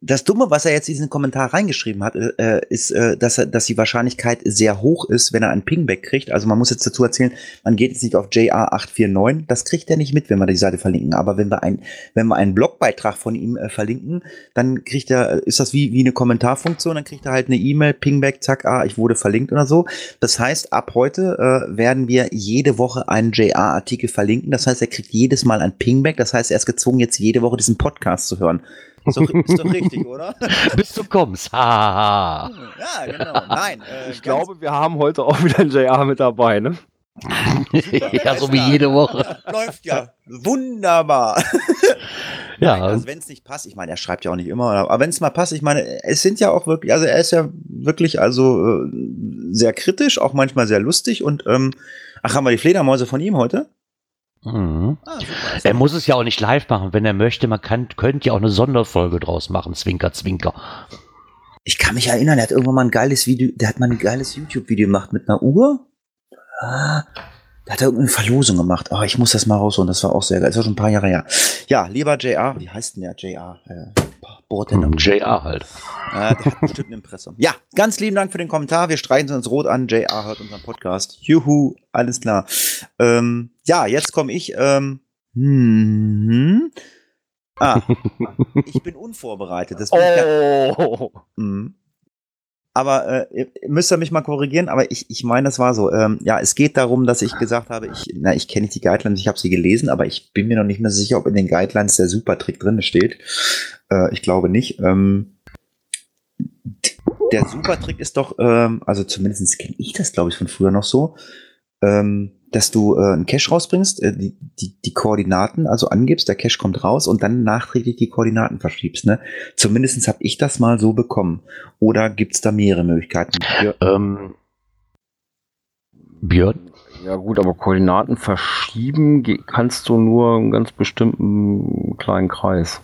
das Dumme, was er jetzt in diesen Kommentar reingeschrieben hat, äh, ist, äh, dass, er, dass die Wahrscheinlichkeit sehr hoch ist, wenn er einen Pingback kriegt. Also man muss jetzt dazu erzählen, man geht jetzt nicht auf JR849, das kriegt er nicht mit, wenn wir die Seite verlinken. Aber wenn wir, ein, wenn wir einen Blogbeitrag von ihm äh, verlinken, dann kriegt er, ist das wie, wie eine Kommentarfunktion, dann kriegt er halt eine E-Mail, Pingback, zack, ah, ich wurde verlinkt oder so. Das heißt, ab heute äh, werden wir jede Woche einen JR-Artikel verlinken. Das heißt, er kriegt jedes Mal ein Pingback. Das heißt, er ist gezwungen, jetzt jede Woche diesen Podcast zu hören. Ist doch, ist doch richtig, oder? Bis du kommst. Ha, ha, ha. Ja, genau. Nein. Äh, Ich glaube, wir haben heute auch wieder einen JR mit dabei, ne? ja, so wie jede Woche. Läuft ja. Wunderbar. Ja, Also wenn es nicht passt, ich meine, er schreibt ja auch nicht immer, aber wenn es mal passt, ich meine, es sind ja auch wirklich, also er ist ja wirklich also äh, sehr kritisch, auch manchmal sehr lustig und ähm, ach, haben wir die Fledermäuse von ihm heute? Mhm. Ah, super. Er muss es ja auch nicht live machen, wenn er möchte. Man kann, könnte ja auch eine Sonderfolge draus machen. Zwinker, zwinker. Ich kann mich erinnern, der hat irgendwann mal ein geiles Video, der hat mal ein geiles YouTube-Video gemacht mit einer Uhr. Ah, da hat er irgendeine Verlosung gemacht. Oh, ich muss das mal rausholen, das war auch sehr geil. Das war schon ein paar Jahre her. Ja, lieber JR, wie heißt denn der JR? Äh, Board Hm, JR halt. Äh, der hat bestimmt ein Impressum. Ja, ganz lieben Dank für den Kommentar. Wir streichen uns rot an. JR hört unseren Podcast. Juhu, alles klar. Ähm, ja, jetzt komme ich. Ähm, hm, ah, ich bin unvorbereitet. Das bin ich gar- Oh! Aber äh, ihr müsst ihr mich mal korrigieren, aber ich, ich meine, das war so. Ähm, ja, es geht darum, dass ich gesagt habe, ich, ich kenne nicht die Guidelines, ich habe sie gelesen, aber ich bin mir noch nicht mehr sicher, ob in den Guidelines der Supertrick drin steht. Äh, ich glaube nicht. Ähm, der Supertrick ist doch, ähm, also zumindest kenne ich das, glaube ich, von früher noch so, ähm, dass du äh, einen Cache rausbringst, äh, die, die, die Koordinaten also angibst, der Cache kommt raus und dann nachträglich die Koordinaten verschiebst. Ne? Zumindest habe ich das mal so bekommen. Oder gibt's da mehrere Möglichkeiten? Ja, Ähm, Björn? Ja gut, aber Koordinaten verschieben kannst du nur einen ganz bestimmten kleinen Kreis.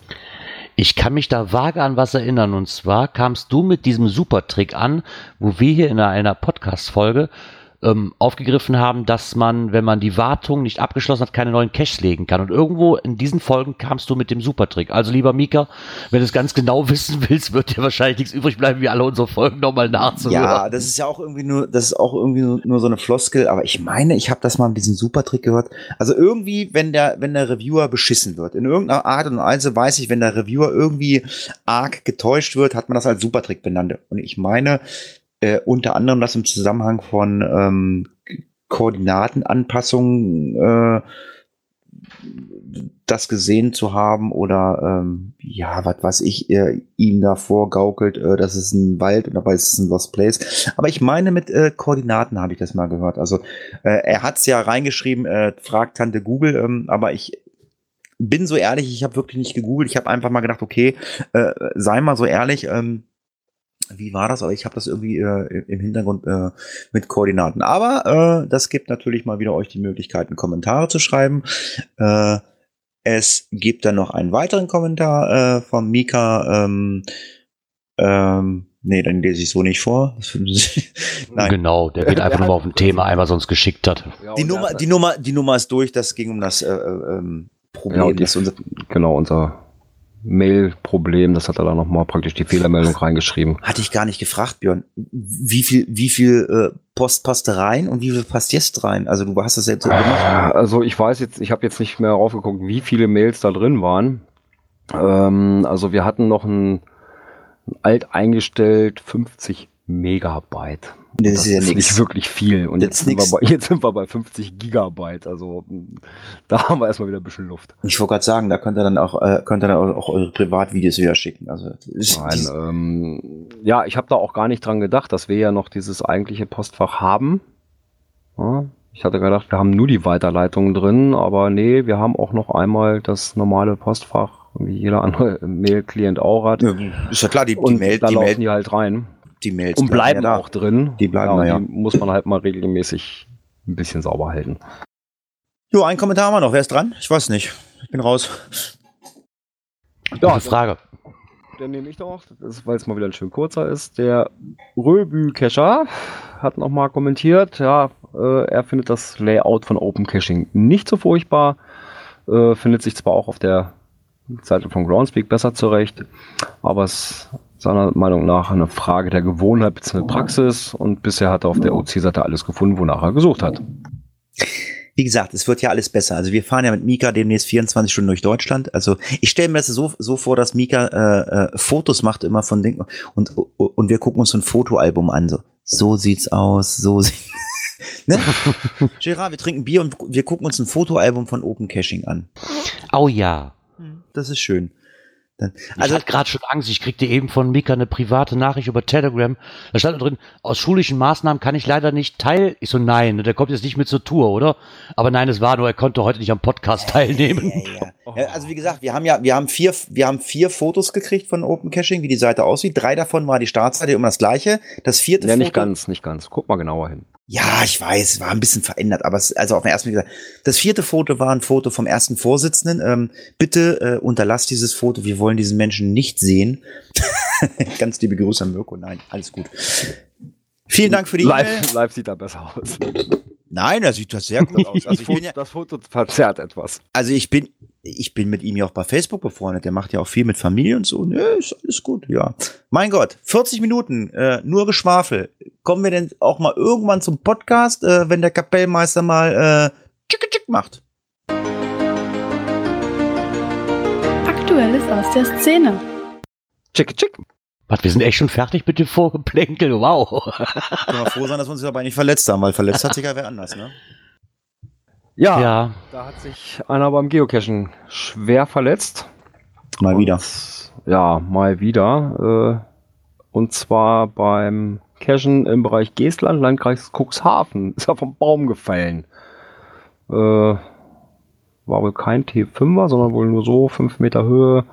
Ich kann mich da vage an was erinnern. Und zwar kamst du mit diesem Supertrick an, wo wir hier in einer Podcast-Folge ähm, aufgegriffen haben, dass man, wenn man die Wartung nicht abgeschlossen hat, keine neuen Caches legen kann. Und irgendwo in diesen Folgen kamst du mit dem Supertrick. Also lieber Mika, wenn du es ganz genau wissen willst, wird dir wahrscheinlich nichts übrig bleiben, wie alle unsere Folgen nochmal nachzuhören. ja, das ist ja auch irgendwie nur, das ist auch irgendwie nur, nur so eine Floskel, aber ich meine, ich habe das mal mit diesem Supertrick gehört. Also irgendwie, wenn der, wenn der Reviewer beschissen wird, in irgendeiner Art und Weise weiß ich, wenn der Reviewer irgendwie arg getäuscht wird, hat man das als Supertrick benannt. Und ich meine, äh, unter anderem das im Zusammenhang von ähm, Koordinatenanpassungen äh, das gesehen zu haben oder ähm, ja, was weiß ich, äh, ihm da vorgaukelt, äh, das ist ein Wald und dabei ist es ein Lost Place. Aber ich meine, mit äh, Koordinaten habe ich das mal gehört. Also äh, er hat es ja reingeschrieben, äh, fragt Tante Google, ähm, aber ich bin so ehrlich, ich habe wirklich nicht gegoogelt. Ich habe einfach mal gedacht, okay, äh, sei mal so ehrlich, ähm, wie war das? Aber ich habe das irgendwie äh, im Hintergrund äh, mit Koordinaten. Aber äh, das gibt natürlich mal wieder euch die Möglichkeit, Kommentare zu schreiben. Äh, es gibt dann noch einen weiteren Kommentar äh, von Mika. Ähm, ähm, nee, dann lese ich so nicht vor. Nein. Genau, der geht einfach nur mal auf ein Thema ein, was uns geschickt hat. Die, Nummer, die, Nummer, die Nummer ist durch, das ging um das äh, ähm, Problem. Ja, unser genau, unser Mail-Problem, das hat er da nochmal praktisch die Fehlermeldung reingeschrieben. Hatte ich gar nicht gefragt, Björn. Wie viel, wie viel äh, Post passte rein und wie viel passt jetzt rein? Also du hast das jetzt so gemacht. Also ich weiß jetzt, ich habe jetzt nicht mehr raufgeguckt, wie viele Mails da drin waren. Ähm, also wir hatten noch ein, ein alt eingestellt 50 Megabyte. Das, das, ist ja ist nicht wirklich viel. Und jetzt sind, bei, jetzt sind, wir bei, 50 Gigabyte. Also da haben wir erstmal wieder ein bisschen Luft. Ich wollte gerade sagen, da könnt ihr dann auch, äh, könnt ihr dann auch, eure Privatvideos wieder schicken. Also, Nein, ähm, ja, ich habe da auch gar nicht dran gedacht, dass wir ja noch dieses eigentliche Postfach haben. Ja, ich hatte gedacht, wir haben nur die Weiterleitungen drin, aber nee, wir haben auch noch einmal das normale Postfach, wie jeder andere Mail-Client auch hat. Ja, ist ja klar, die, die Mail, da die laufen Mail, die halt rein die Mails. Und bleiben ja auch drin. Die bleiben ja, da, ja. Die muss man halt mal regelmäßig ein bisschen sauber halten. Jo, ein Kommentar haben wir noch. Wer ist dran? Ich weiß nicht. Ich bin raus. Ja, Gute Frage. Den nehme ich doch, weil es mal wieder ein schön kurzer ist. Der Röbü-Cacher hat nochmal kommentiert, ja, äh, er findet das Layout von Open Caching nicht so furchtbar, äh, findet sich zwar auch auf der Seite von Groundspeak besser zurecht, aber es seiner Meinung nach eine Frage der Gewohnheit bzw. Praxis und bisher hat er auf der OC-Seite alles gefunden, wonach er gesucht hat. Wie gesagt, es wird ja alles besser. Also wir fahren ja mit Mika demnächst 24 Stunden durch Deutschland. Also ich stelle mir das so, so vor, dass Mika äh, äh, Fotos macht immer von Dingen und, und wir gucken uns so ein Fotoalbum an. So, so sieht's aus, so sieht's ne? Gerard, wir trinken Bier und wir gucken uns ein Fotoalbum von Open Caching an. Oh ja. Das ist schön. Dann, also, ich hatte gerade schon Angst, ich kriegte eben von Mika eine private Nachricht über Telegram. Da stand da drin, aus schulischen Maßnahmen kann ich leider nicht teil. Ich so, nein, der kommt jetzt nicht mit zur Tour, oder? Aber nein, es war nur, er konnte heute nicht am Podcast teilnehmen. Ja, ja, ja. also wie gesagt, wir haben ja, wir haben vier, wir haben vier Fotos gekriegt von Open Caching, wie die Seite aussieht. Drei davon war die Startseite immer das gleiche. Das vierte ja, Foto. Ja, nicht ganz, nicht ganz. Guck mal genauer hin. Ja, ich weiß, war ein bisschen verändert, aber es, also auf den ersten Blick. Das vierte Foto war ein Foto vom ersten Vorsitzenden. Ähm, bitte äh, unterlasst dieses Foto. Wir wollen diesen Menschen nicht sehen. Ganz liebe Grüße an Mirko. Nein, alles gut. Vielen Dank für die live, live sieht er besser aus. Nein, er sieht das sehr gut aus. Also ich bin ja, das Foto verzerrt etwas. Also ich bin, ich bin mit ihm ja auch bei Facebook befreundet. Der macht ja auch viel mit Familie und so. Nö, ist alles gut, ja. Mein Gott, 40 Minuten, äh, nur Geschwafel. Kommen wir denn auch mal irgendwann zum Podcast, äh, wenn der Kapellmeister mal äh, tschick, tschick macht? Aktuelles aus der Szene. Tschick, tschick. Was, wir sind echt schon fertig mit dem Vorgeplänkel, wow. Können wir froh sein, dass wir uns dabei nicht verletzt haben, weil verletzt hat sich ja wer anders, ne? Ja, ja, da hat sich einer beim Geocachen schwer verletzt. Mal und, wieder. Ja, mal wieder. Äh, und zwar beim Cachen im Bereich Geestland, Landkreis Cuxhaven. Ist er vom Baum gefallen. Äh, war wohl kein T5er, sondern wohl nur so 5 Meter Höhe.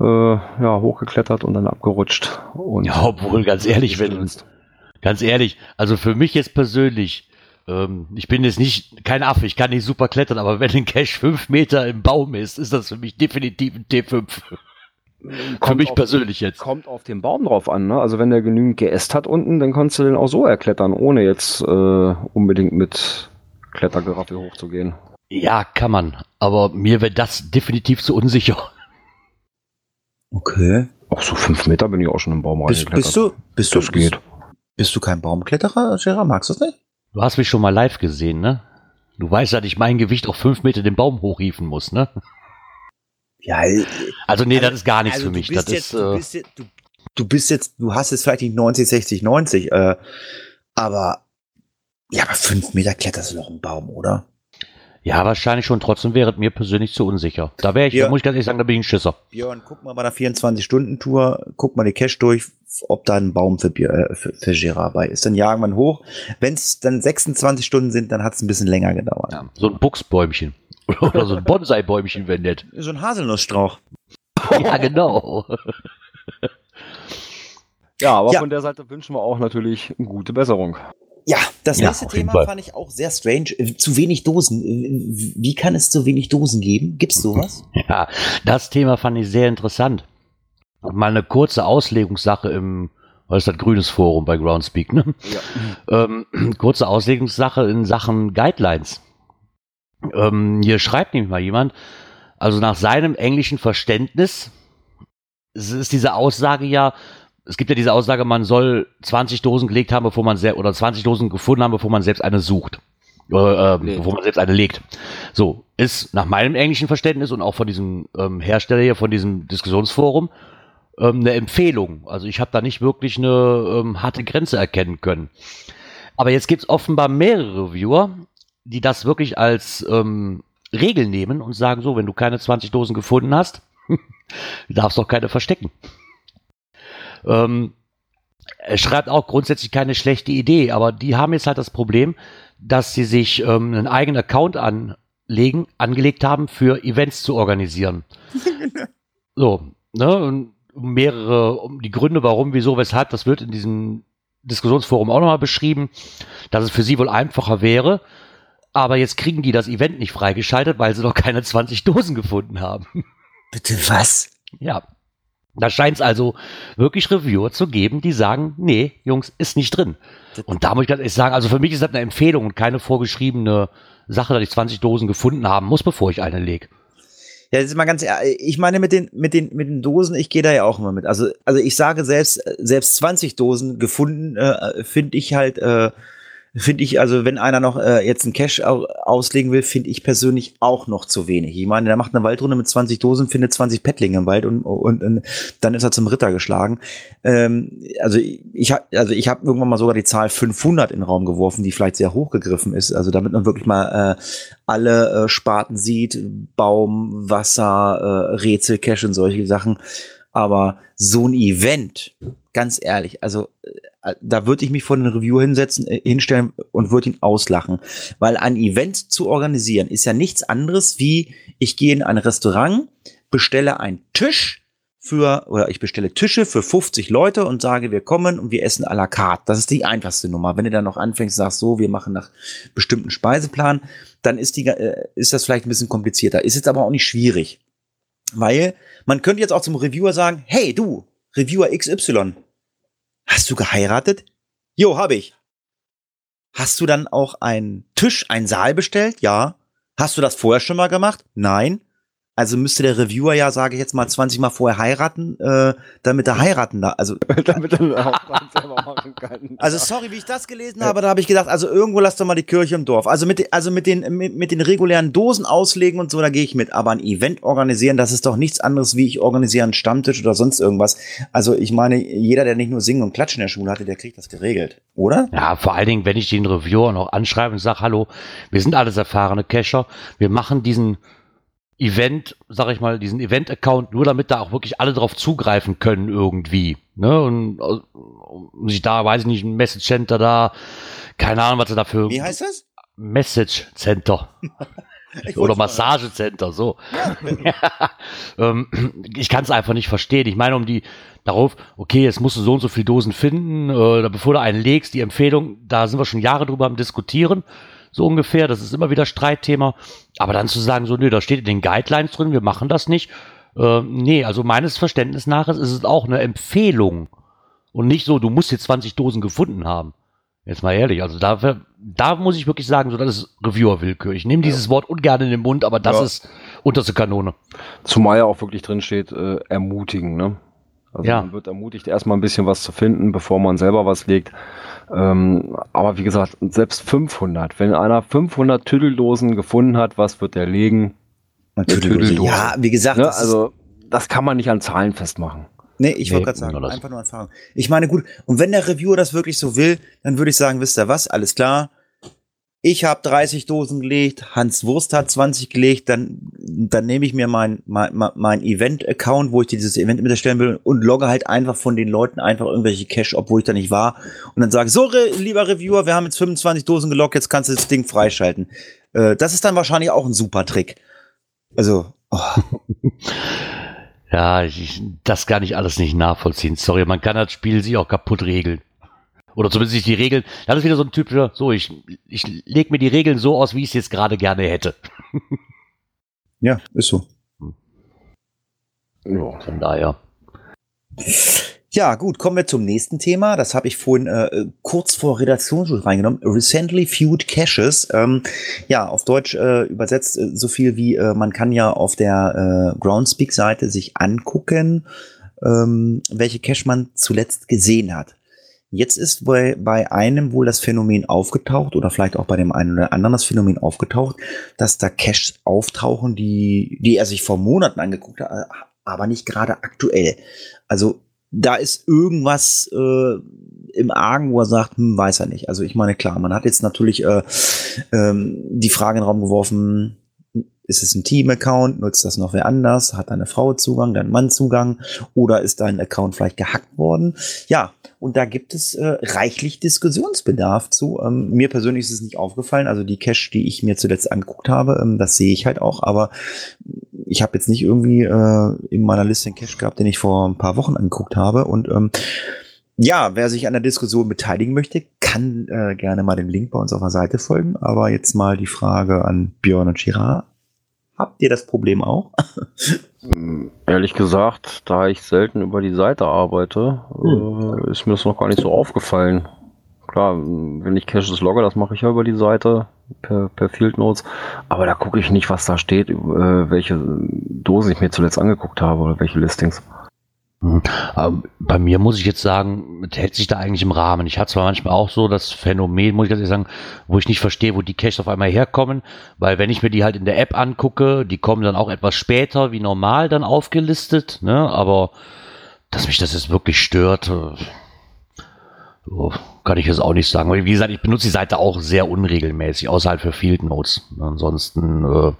Äh, ja, hochgeklettert und dann abgerutscht. Und ja, obwohl, ganz ehrlich, wenn, ganz ehrlich, also für mich jetzt persönlich, ähm, ich bin jetzt nicht kein Affe, ich kann nicht super klettern, aber wenn ein Cache fünf Meter im Baum ist, ist das für mich definitiv ein T5. für mich auf, persönlich jetzt. Kommt auf den Baum drauf an, ne? Also wenn der genügend geäst hat unten, dann kannst du den auch so erklettern, ohne jetzt äh, unbedingt mit Klettergeraffel hochzugehen. Ja, kann man. Aber mir wäre das definitiv zu unsicher. Okay. Auch so fünf Meter bin ich auch schon im Baum bist, bist du, bist das du, geht. Bist, bist du kein Baumkletterer, Gerard? Magst du das nicht? Du hast mich schon mal live gesehen, ne? Du weißt, dass ich mein Gewicht auf fünf Meter den Baum hochriefen muss, ne? Ja. Äh, also nee, also, das ist gar nichts also für mich. Das jetzt, ist, du, bist jetzt, du, du, bist jetzt, du hast jetzt vielleicht nicht 90, 60, 90, äh, aber ja, aber fünf Meter kletterst du noch im Baum, oder? Ja, wahrscheinlich schon. Trotzdem wäre es mir persönlich zu unsicher. Da wäre ich, da muss ich ganz ehrlich sagen, da bin ich ein Schisser. Björn, guck mal bei der 24-Stunden-Tour, guck mal die Cache durch, ob da ein Baum für, äh, für, für Gerard bei ist. Dann jagen wir hoch. Wenn es dann 26 Stunden sind, dann hat es ein bisschen länger gedauert. Ja, so ein Buchsbäumchen. Oder so ein Bonsai-Bäumchen, wenn nicht. So ein Haselnussstrauch. Ja, genau. Ja, aber Ja. von der Seite wünschen wir auch natürlich eine gute Besserung. Ja, das Ja, nächste Thema fand ich auch sehr strange. Äh, Zu wenig Dosen. Äh, Wie kann es zu wenig Dosen geben? Gibt's sowas? Ja, das Thema fand ich sehr interessant. Mal eine kurze Auslegungssache im, was ist das, grünes Forum bei Groundspeak, ne? Ähm, kurze Auslegungssache in Sachen Guidelines. Ähm, hier schreibt nämlich mal jemand, also nach seinem englischen Verständnis ist diese Aussage ja, es gibt ja diese Aussage, man soll 20 Dosen gelegt haben, bevor man selbst, oder 20 Dosen gefunden haben, bevor man selbst eine sucht. Oder, ähm, bevor man selbst eine legt. So, ist nach meinem englischen Verständnis und auch von diesem ähm, Hersteller hier, von diesem Diskussionsforum, ähm, eine Empfehlung. Also ich habe da nicht wirklich eine ähm, harte Grenze erkennen können. Aber jetzt gibt es offenbar mehrere Reviewer, die das wirklich als ähm, Regel nehmen und sagen so, wenn du keine 20 Dosen gefunden hast, darfst doch keine verstecken. Ähm, er schreibt auch grundsätzlich keine schlechte Idee, aber die haben jetzt halt das Problem, dass sie sich ähm, einen eigenen Account anlegen, angelegt haben, für Events zu organisieren. so, ne? Und um mehrere, um die Gründe, warum, wieso, weshalb, das wird in diesem Diskussionsforum auch nochmal beschrieben, dass es für sie wohl einfacher wäre. Aber jetzt kriegen die das Event nicht freigeschaltet, weil sie noch keine 20 Dosen gefunden haben. Bitte was? Ja. Da scheint es also wirklich Reviewer zu geben, die sagen, nee, Jungs, ist nicht drin. Und da muss ich ganz ehrlich sagen, also für mich ist das eine Empfehlung und keine vorgeschriebene Sache, dass ich 20 Dosen gefunden haben muss, bevor ich eine lege. Ja, das ist mal ganz ehrlich, ich meine mit den, mit den, mit den Dosen, ich gehe da ja auch immer mit. Also, also ich sage selbst, selbst 20 Dosen gefunden, äh, finde ich halt, äh, finde ich, also wenn einer noch äh, jetzt einen Cash au auslegen will, finde ich persönlich auch noch zu wenig. Ich meine, der macht eine Waldrunde mit 20 Dosen, findet 20 Pettlinge im Wald und, und, und dann ist er zum Ritter geschlagen. Ähm, also ich habe also ich habe irgendwann mal sogar die Zahl 500 in den Raum geworfen, die vielleicht sehr hoch gegriffen ist. Also damit man wirklich mal äh, alle äh, Sparten sieht, Baum, Wasser, äh, Rätsel, Cash und solche Sachen. Aber so ein Event, ganz ehrlich, also äh, da würde ich mich vor den Review hinsetzen, äh, hinstellen und würde ihn auslachen. Weil ein Event zu organisieren ist ja nichts anderes wie, ich gehe in ein Restaurant, bestelle einen Tisch für, oder ich bestelle Tische für 50 Leute und sage, wir kommen und wir essen à la carte. Das ist die einfachste Nummer. Wenn du dann noch anfängst, sagst so, wir machen nach bestimmten Speiseplan, dann ist die, äh, ist das vielleicht ein bisschen komplizierter. Ist jetzt aber auch nicht schwierig. Weil man könnte jetzt auch zum Reviewer sagen, hey du, Reviewer XY, hast du geheiratet? Jo, hab ich. Hast du dann auch einen Tisch, einen Saal bestellt? Ja. Hast du das vorher schon mal gemacht? Nein. Also müsste der Reviewer ja, sage ich jetzt mal, 20 Mal vorher heiraten, äh, damit er heiraten da. Also, Damit er Aufwand selber machen kann. also sorry, wie ich das gelesen habe, da habe ich gedacht, also irgendwo lass doch mal die Kirche im Dorf. Also mit, also mit den, mit, mit den regulären Dosen auslegen und so, da gehe ich mit. Aber ein Event organisieren, das ist doch nichts anderes, wie ich organisiere einen Stammtisch oder sonst irgendwas. Also ich meine, jeder, der nicht nur Singen und Klatschen in der Schule hatte, der kriegt das geregelt, oder? Ja, vor allen Dingen, wenn ich den Reviewer noch anschreibe und sage, hallo, wir sind alles erfahrene Cacher, wir machen diesen Event, sag ich mal, diesen Event-Account nur, damit da auch wirklich alle drauf zugreifen können irgendwie. Ne? Und äh, um sich da, weiß ich nicht, ein Message Center da, keine Ahnung, was sie dafür. Wie heißt das? Message Center. Oder wollt's mal- Massagecenter, so. ähm, ich kann es einfach nicht verstehen. Ich meine, um die darauf, okay, jetzt musst du so und so viele Dosen finden, äh, bevor du einen legst, die Empfehlung, da sind wir schon Jahre drüber am Diskutieren, so ungefähr. Das ist immer wieder Streitthema. Aber dann zu sagen, so, nö, da steht in den Guidelines drin, wir machen das nicht. Äh, nee, also meines Verständnisses nach ist es auch eine Empfehlung. Und nicht so, du musst jetzt 20 Dosen gefunden haben. Jetzt mal ehrlich, also da, da muss ich wirklich sagen, so das ist Reviewer-Willkür. Ich nehme dieses Wort ungern in den Mund, aber das Ja. ist unterste Kanone. Zumal ja auch wirklich drin steht, äh, ermutigen, ne? Also Ja. man wird ermutigt, erstmal ein bisschen was zu finden, bevor man selber was legt. Ähm, aber wie gesagt, selbst 500, wenn einer 500 Tüdeldosen gefunden hat, was wird er legen? Natürlich. Tüdeldose. Ja, wie gesagt, Ne? das Also das kann man nicht an Zahlen festmachen. Nee, ich wollte Nee, gerade sagen, einfach nur Erfahrung. Ich meine, gut, und wenn der Reviewer das wirklich so will, dann würde ich sagen, wisst ihr was, alles klar. Ich habe 30 Dosen gelegt, Hans Wurst hat 20 gelegt, dann dann nehme ich mir mein, mein, mein Event-Account, wo ich dieses Event mit erstellen will und logge halt einfach von den Leuten einfach irgendwelche Cache, obwohl ich da nicht war. Und dann sage, so, re, lieber Reviewer, wir haben jetzt 25 Dosen gelockt, jetzt kannst du das Ding freischalten. Äh, das ist dann wahrscheinlich auch ein super Trick. Also, oh. Ja, ich, das kann ich alles nicht nachvollziehen. Sorry, man kann das Spiel sich auch kaputt regeln. Oder zumindest die Regeln. Das ist wieder so ein typischer, so, ich, ich leg mir die Regeln so aus, wie ich es jetzt gerade gerne hätte. ja, ist so. Ja, von daher. Ja, gut, kommen wir zum nächsten Thema. Das habe ich vorhin äh, kurz vor Redaktionsschluss reingenommen. Recently Viewed Caches. Ähm, ja, auf Deutsch äh, übersetzt äh, so viel wie, äh, man kann ja auf der äh, Groundspeak-Seite sich angucken, ähm, welche Cache man zuletzt gesehen hat. Jetzt ist bei, bei einem wohl das Phänomen aufgetaucht oder vielleicht auch bei dem einen oder anderen das Phänomen aufgetaucht, dass da Caches auftauchen, die, die er sich vor Monaten angeguckt hat, aber nicht gerade aktuell. Also da ist irgendwas äh, im Argen, wo er sagt, hm, weiß er nicht. Also ich meine, klar, man hat jetzt natürlich äh, ähm, die Frage in den Raum geworfen, ist es ein Team-Account? Nutzt das noch wer anders? Hat deine Frau Zugang, dein Mann Zugang? Oder ist dein Account vielleicht gehackt worden? Ja, und da gibt es äh, reichlich Diskussionsbedarf zu. Ähm, mir persönlich ist es nicht aufgefallen. Also die Cache, die ich mir zuletzt angeguckt habe, ähm, das sehe ich halt auch. Aber ich habe jetzt nicht irgendwie äh, in meiner Liste einen Cache gehabt, den ich vor ein paar Wochen angeguckt habe. Und ähm, ja, wer sich an der Diskussion beteiligen möchte, kann äh, gerne mal den Link bei uns auf der Seite folgen. Aber jetzt mal die Frage an Björn und Girard. Habt ihr das Problem auch? Hm, ehrlich gesagt, da ich selten über die Seite arbeite, hm. äh, ist mir das noch gar nicht so aufgefallen. Klar, wenn ich Caches logge, das mache ich ja über die Seite per, per Field Notes, aber da gucke ich nicht, was da steht, äh, welche Dosen ich mir zuletzt angeguckt habe oder welche Listings. Mhm. bei mir muss ich jetzt sagen, hält sich da eigentlich im Rahmen. Ich hatte zwar manchmal auch so das Phänomen, muss ich ganz ehrlich sagen, wo ich nicht verstehe, wo die Caches auf einmal herkommen, weil wenn ich mir die halt in der App angucke, die kommen dann auch etwas später wie normal dann aufgelistet, ne? Aber dass mich das jetzt wirklich stört, äh, kann ich jetzt auch nicht sagen. Wie gesagt, ich benutze die Seite auch sehr unregelmäßig, außerhalb für Field Notes. Ansonsten äh,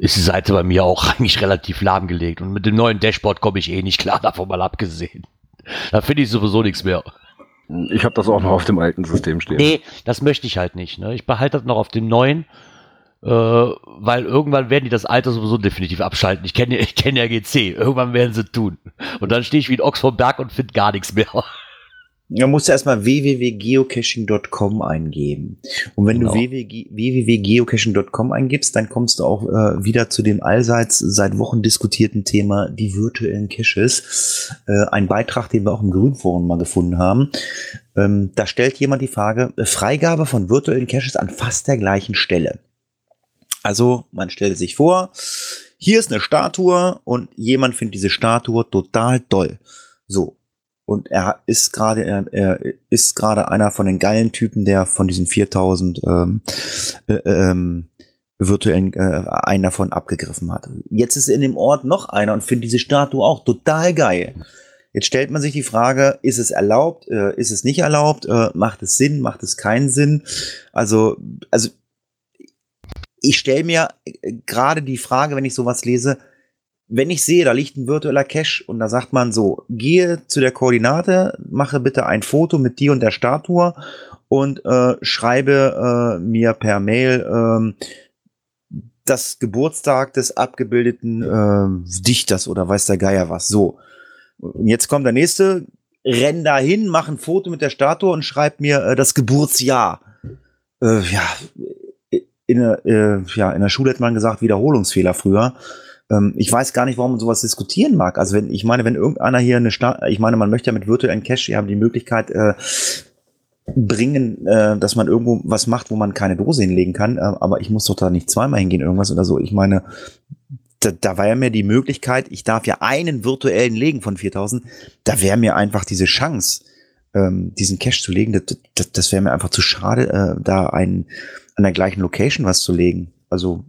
ist die Seite bei mir auch eigentlich relativ lahmgelegt. Und mit dem neuen Dashboard komme ich eh nicht klar, davon mal abgesehen. Da finde ich sowieso nichts mehr. Ich habe das auch noch auf dem alten System stehen. Nee, das möchte ich halt nicht. Ne? Ich behalte das noch auf dem neuen, äh, weil irgendwann werden die das alte sowieso definitiv abschalten. Ich kenne ich kenn ja GC. Irgendwann werden sie tun. Und dann stehe ich wie ein Ochs vom Berg und finde gar nichts mehr. Musst du erstmal www.geocaching.com eingeben. Und wenn genau. du www.geocaching.com eingibst, dann kommst du auch äh, wieder zu dem allseits seit Wochen diskutierten Thema die virtuellen Caches. Äh, ein Beitrag, den wir auch im Grünforum mal gefunden haben. Ähm, da stellt jemand die Frage, äh, Freigabe von virtuellen Caches an fast der gleichen Stelle. Also man stellt sich vor, hier ist eine Statue und jemand findet diese Statue total toll. So, und er ist gerade er, ist gerade einer von den geilen Typen, der von diesen 4000 ähm, äh, ähm, virtuellen äh, einen davon abgegriffen hat. Jetzt ist in dem Ort noch einer und findet diese Statue auch total geil. Jetzt stellt man sich die Frage, ist es erlaubt, äh, ist es nicht erlaubt, äh, macht es Sinn, macht es keinen Sinn? Also, also ich stelle mir äh, gerade die Frage, wenn ich sowas lese, wenn ich sehe, da liegt ein virtueller Cache und da sagt man so, gehe zu der Koordinate, mache bitte ein Foto mit dir und der Statue und äh, schreibe äh, mir per Mail äh, das Geburtstag des abgebildeten äh, Dichters oder weiß der Geier was. So. Und jetzt kommt der nächste, renn da hin, mach ein Foto mit der Statue und schreib mir äh, das Geburtsjahr. Äh, ja, in, äh, ja, in der Schule hätte man gesagt, Wiederholungsfehler früher ähm, ich weiß gar nicht, warum man sowas diskutieren mag. Also wenn, ich meine, wenn irgendeiner hier eine Stadt, ich meine, man möchte ja mit virtuellen Cache, haben die Möglichkeit, äh, bringen, äh, dass man irgendwo was macht, wo man keine Dose hinlegen kann, äh, aber ich muss doch da nicht zweimal hingehen, irgendwas oder so. Ich meine, da, da war ja mir die Möglichkeit, ich darf ja einen virtuellen legen von 4000, da wäre mir einfach diese Chance, ähm, diesen Cache zu legen, das, das, das wäre mir einfach zu schade, äh, da einen, an der gleichen Location was zu legen. Also,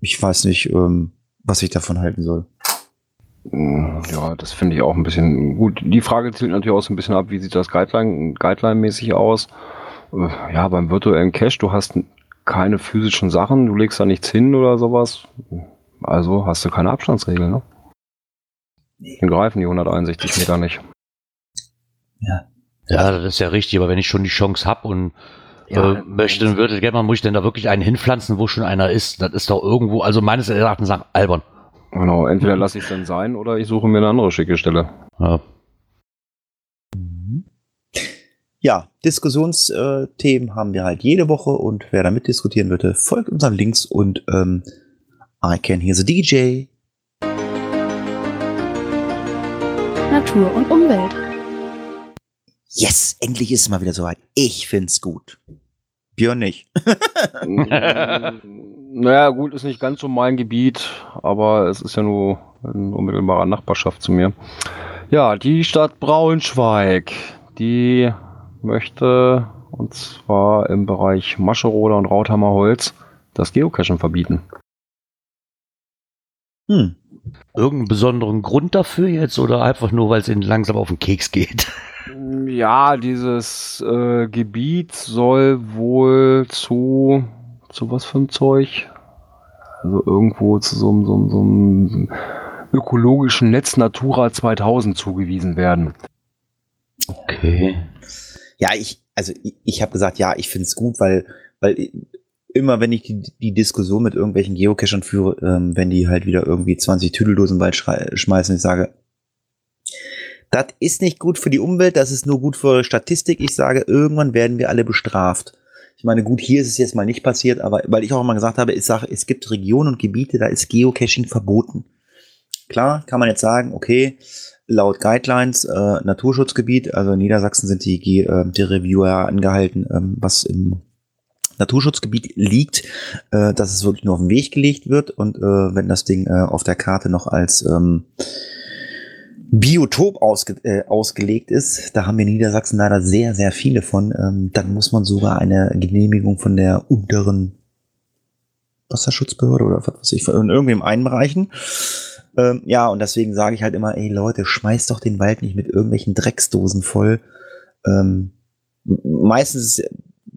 ich weiß nicht, ähm, was ich davon halten soll. Ja, das finde ich auch ein bisschen gut. Die Frage zielt natürlich auch so ein bisschen ab, wie sieht das Guideline, Guideline-mäßig aus? Äh, ja, beim virtuellen Cache, du hast keine physischen Sachen, du legst da nichts hin oder sowas. Also hast du keine Abstandsregel, ne? Den greifen die 161 Meter nicht. Ja. Ja, das ist ja richtig, aber wenn ich schon die Chance habe und Ja. äh, möchte, dann würde ich gerne mal, muss ich denn da wirklich einen hinpflanzen, wo schon einer ist? Das ist doch irgendwo, also meines Erachtens nach albern. Genau, entweder lasse ich es dann sein oder ich suche mir eine andere schicke Stelle. Ja. Ja, Diskussionsthemen haben wir halt jede Woche und wer da mitdiskutieren würde, folgt unseren Links und ähm, I can hear the DJ. Natur und Umwelt. Yes, endlich ist es mal wieder soweit. Ich find's gut. Björn nicht. naja, gut, ist nicht ganz so mein Gebiet, aber es ist ja nur in unmittelbarer Nachbarschaft zu mir. Ja, die Stadt Braunschweig, die möchte, und zwar im Bereich Mascherode und Rauthammer Holz, das Geocachen verbieten. Hm. Irgendeinen besonderen Grund dafür jetzt oder einfach nur, weil es ihnen langsam auf den Keks geht? Ja, dieses äh, Gebiet soll wohl zu, zu was für ein Zeug? Also irgendwo zu so, einem- so, einem- so einem ökologischen Netz Natura 2000 zugewiesen werden. Okay. Ja, ich, also ich, ich habe gesagt, ja, ich find's gut, weil, weil immer wenn ich die, die Diskussion mit irgendwelchen Geocachern führe, ähm, wenn die halt wieder irgendwie 20 Tüdeldosen schrei- schmeißen, ich sage, das ist nicht gut für die Umwelt, das ist nur gut für Statistik. Ich sage, irgendwann werden wir alle bestraft. Ich meine, gut, hier ist es jetzt mal nicht passiert, aber weil ich auch immer gesagt habe, ich sage, es gibt Regionen und Gebiete, da ist Geocaching verboten. Klar, kann man jetzt sagen, okay, laut Guidelines, äh, Naturschutzgebiet, also in Niedersachsen sind die, äh, die Reviewer angehalten, ähm, was im Naturschutzgebiet liegt, äh, dass es wirklich nur auf den Weg gelegt wird und äh, wenn das Ding äh, auf der Karte noch als ähm, Biotop ausge äh, ausgelegt ist, da haben wir in Niedersachsen leider sehr, sehr viele von, ähm, dann muss man sogar eine Genehmigung von der unteren Wasserschutzbehörde oder was weiß ich, von irgendwem einreichen. Ähm, ja, und deswegen sage ich halt immer, ey Leute, schmeißt doch den Wald nicht mit irgendwelchen Drecksdosen voll. Ähm, meistens,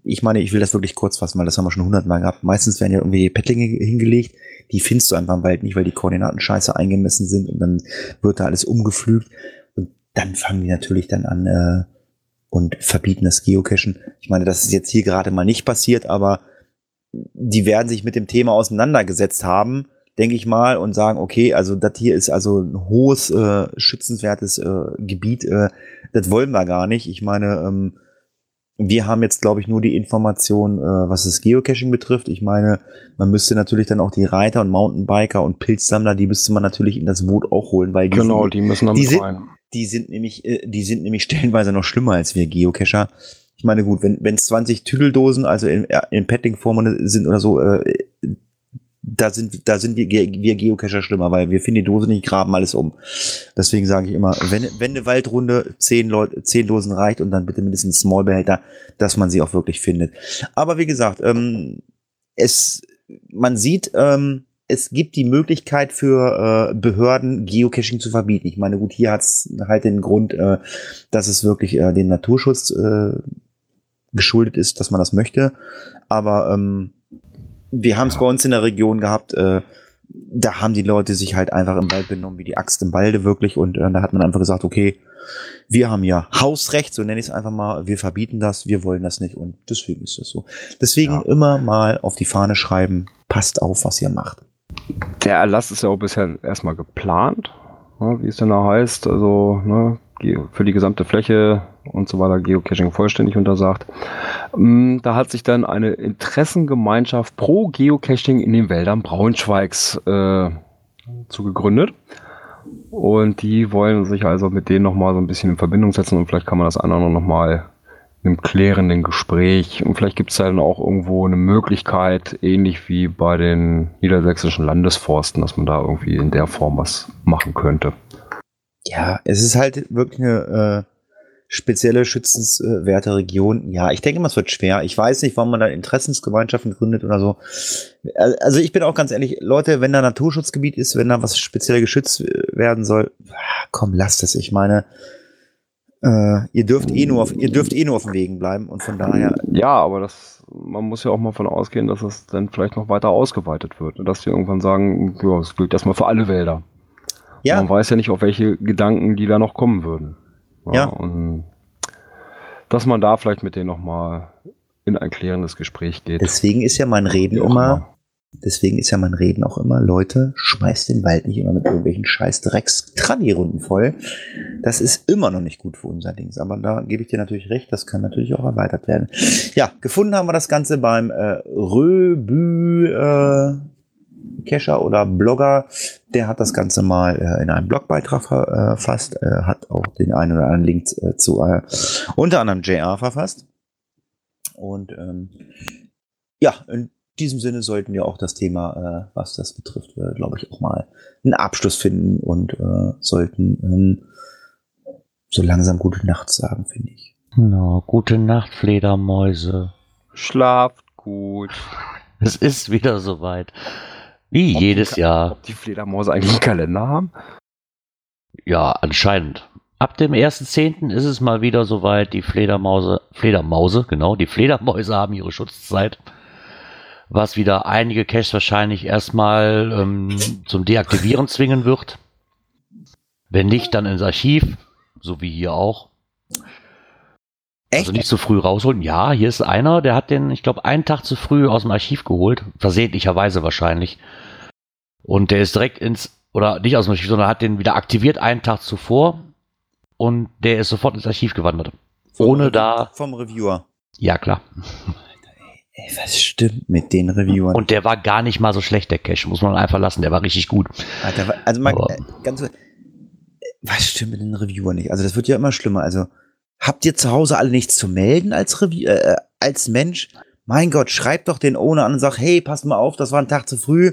ich meine, ich will das wirklich kurz fassen, weil das haben wir schon hundertmal gehabt. Meistens werden ja irgendwie Pettlinge hingelegt, die findest du einfach im Wald nicht, weil die Koordinaten scheiße eingemessen sind und dann wird da alles umgepflügt. Und dann fangen die natürlich dann an äh, und verbieten das Geocachen. Ich meine, das ist jetzt hier gerade mal nicht passiert, aber die werden sich mit dem Thema auseinandergesetzt haben, denke ich mal, und sagen, okay, also das hier ist also ein hohes, äh, schützenswertes äh, Gebiet, äh, das wollen wir gar nicht. Ich meine, ähm, wir haben jetzt, glaube ich, nur die Information, äh, was das Geocaching betrifft. Ich meine, man müsste natürlich dann auch die Reiter und Mountainbiker und Pilzsammler, die müsste man natürlich in das Boot auch holen, weil die Genau, sind, die müssen damit die sind- rein. die sind nämlich, äh, die sind nämlich stellenweise noch schlimmer als wir Geocacher. Ich meine, gut, wenn wenn es 20 Tüdeldosen, also in, äh, in Petting-Form sind oder so, äh, da sind, da sind wir, wir Geocacher schlimmer, weil wir finden die Dose nicht, graben alles um. Deswegen sage ich immer, wenn, wenn eine Waldrunde zehn Leute, zehn Dosen reicht und dann bitte mindestens Smallbehälter, dass man sie auch wirklich findet. Aber wie gesagt, ähm, es, man sieht, ähm, es gibt die Möglichkeit für äh, Behörden, Geocaching zu verbieten. Ich meine, gut, hier hat es halt den Grund, äh, dass es wirklich äh, den Naturschutz äh, geschuldet ist, dass man das möchte. Aber ähm, wir haben es bei uns in der Region gehabt, äh, da haben die Leute sich halt einfach im Wald benommen, wie die Axt im Walde wirklich. Und äh, da hat man einfach gesagt, okay, wir haben ja Hausrecht, so nenne ich es einfach mal, wir verbieten das, wir wollen das nicht und deswegen ist das so. Deswegen Ja. immer mal auf die Fahne schreiben, passt auf, was ihr macht. Der Erlass ist ja auch bisher erstmal geplant, ne, wie es denn da heißt. Also ne, für die gesamte Fläche und so weiter Geocaching vollständig untersagt. Mm, Da hat sich dann eine Interessengemeinschaft pro Geocaching in den Wäldern Braunschweigs äh, zu gegründet. Und die wollen sich also mit denen nochmal so ein bisschen in Verbindung setzen und vielleicht kann man das andere nochmal einem klärenden Gespräch und vielleicht gibt es dann auch irgendwo eine Möglichkeit, ähnlich wie bei den niedersächsischen Landesforsten, dass man da irgendwie in der Form was machen könnte. Ja, es ist halt wirklich eine äh, spezielle schützenswerte Region. Ja, ich denke mal, es wird schwer. Ich weiß nicht, warum man da Interessensgemeinschaften gründet oder so. Also ich bin auch ganz ehrlich, Leute, wenn da Naturschutzgebiet ist, wenn da was speziell geschützt werden soll, ah, komm, lasst es. Ich meine, Äh, ihr dürft eh nur auf, ihr dürft eh nur auf den Wegen bleiben und von daher. Ja, aber das, man muss ja auch mal von ausgehen, dass es dann vielleicht noch weiter ausgeweitet wird. Und dass die irgendwann sagen, ja, es gilt erstmal für alle Wälder. Ja, Man weiß ja nicht, auf welche Gedanken die da noch kommen würden. Ja. Und dass man da vielleicht mit denen nochmal in ein klärendes Gespräch geht. deswegen ist ja mein Reden immer, deswegen ist ja mein Reden auch immer, Leute, schmeißt den Wald nicht immer mit irgendwelchen scheiß drecks runden voll. Das ist immer noch nicht gut für unser Dings. Aber da gebe ich dir natürlich recht, das kann natürlich auch erweitert werden. Ja, gefunden haben wir das Ganze beim äh, Röbü äh, Kescher oder Blogger. Der hat das Ganze mal äh, in einem Blogbeitrag verfasst, äh, hat auch den einen oder anderen Link äh, zu äh, unter anderem JR verfasst. Und ähm, ja, in diesem Sinne sollten wir auch das Thema, äh, was das betrifft, äh, glaube ich, auch mal einen Abschluss finden und äh, sollten ähm, so langsam gute Nacht sagen, finde ich. Na, gute Nacht, Fledermäuse. Schlaft gut. Es ist wieder soweit. Wie Ob jedes die- Jahr. Ob die Fledermäuse eigentlich einen Kalender haben? Ja, anscheinend. Ab dem 1.10. ist es mal wieder soweit. Die Fledermause, Fledermause, genau, die Fledermäuse haben ihre Schutzzeit. Was wieder einige Caches wahrscheinlich erstmal ähm, zum Deaktivieren zwingen wird. Wenn nicht, dann ins Archiv, so wie hier auch. Also nicht zu früh rausholen. Ja, hier ist einer, der hat den, ich glaube, einen Tag zu früh aus dem Archiv geholt. Versehentlicherweise wahrscheinlich. Und der ist direkt ins, oder nicht aus dem Archiv, sondern hat den wieder aktiviert einen Tag zuvor. Und der ist sofort ins Archiv gewandert. Ohne da, Vom Reviewer. ja klar. Ey, was stimmt mit den Reviewern? Und der war gar nicht mal so schlecht, der Cache, muss man einfach lassen. Der war richtig gut. Alter, also mal, äh, ganz, äh, was stimmt mit den Reviewern nicht? Also das wird ja immer schlimmer. Also habt ihr zu Hause alle nichts zu melden als Review, äh, als Mensch? Mein Gott, schreibt doch den Owner an und sagt, hey, passt mal auf, das war ein Tag zu früh,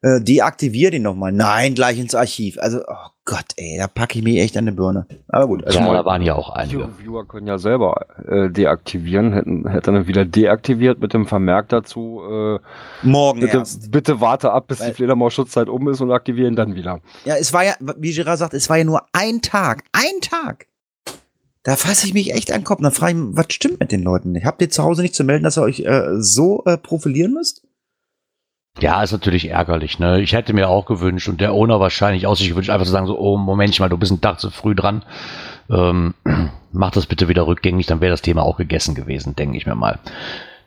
äh, deaktivier den nochmal. Nein, gleich ins Archiv. Also, oh Gott, ey, da packe ich mich echt an die Birne. Aber gut, also ja, mal- da waren ja auch Die einige. Reviewer können ja selber äh, deaktivieren, hätten, hätte dann wieder deaktiviert mit dem Vermerk dazu, äh, morgen bitte, erst. bitte warte ab, bis Weil- die Fledermaus-Schutzzeit um ist und aktivieren dann wieder. Ja, es war ja, wie Gerard sagt, es war ja nur ein Tag. Ein Tag. Da fasse ich mich echt an den Kopf. Dann frage ich mich, was stimmt mit den Leuten? Habt ihr zu Hause nicht zu melden, dass ihr euch äh, so äh, profilieren müsst? Ja, ist natürlich ärgerlich, ne? Ich hätte mir auch gewünscht und der Owner wahrscheinlich auch sich gewünscht, einfach zu sagen so, oh, Moment mal, du bist einen Tag zu früh dran. Ähm, mach das bitte wieder rückgängig, dann wäre das Thema auch gegessen gewesen, denke ich mir mal.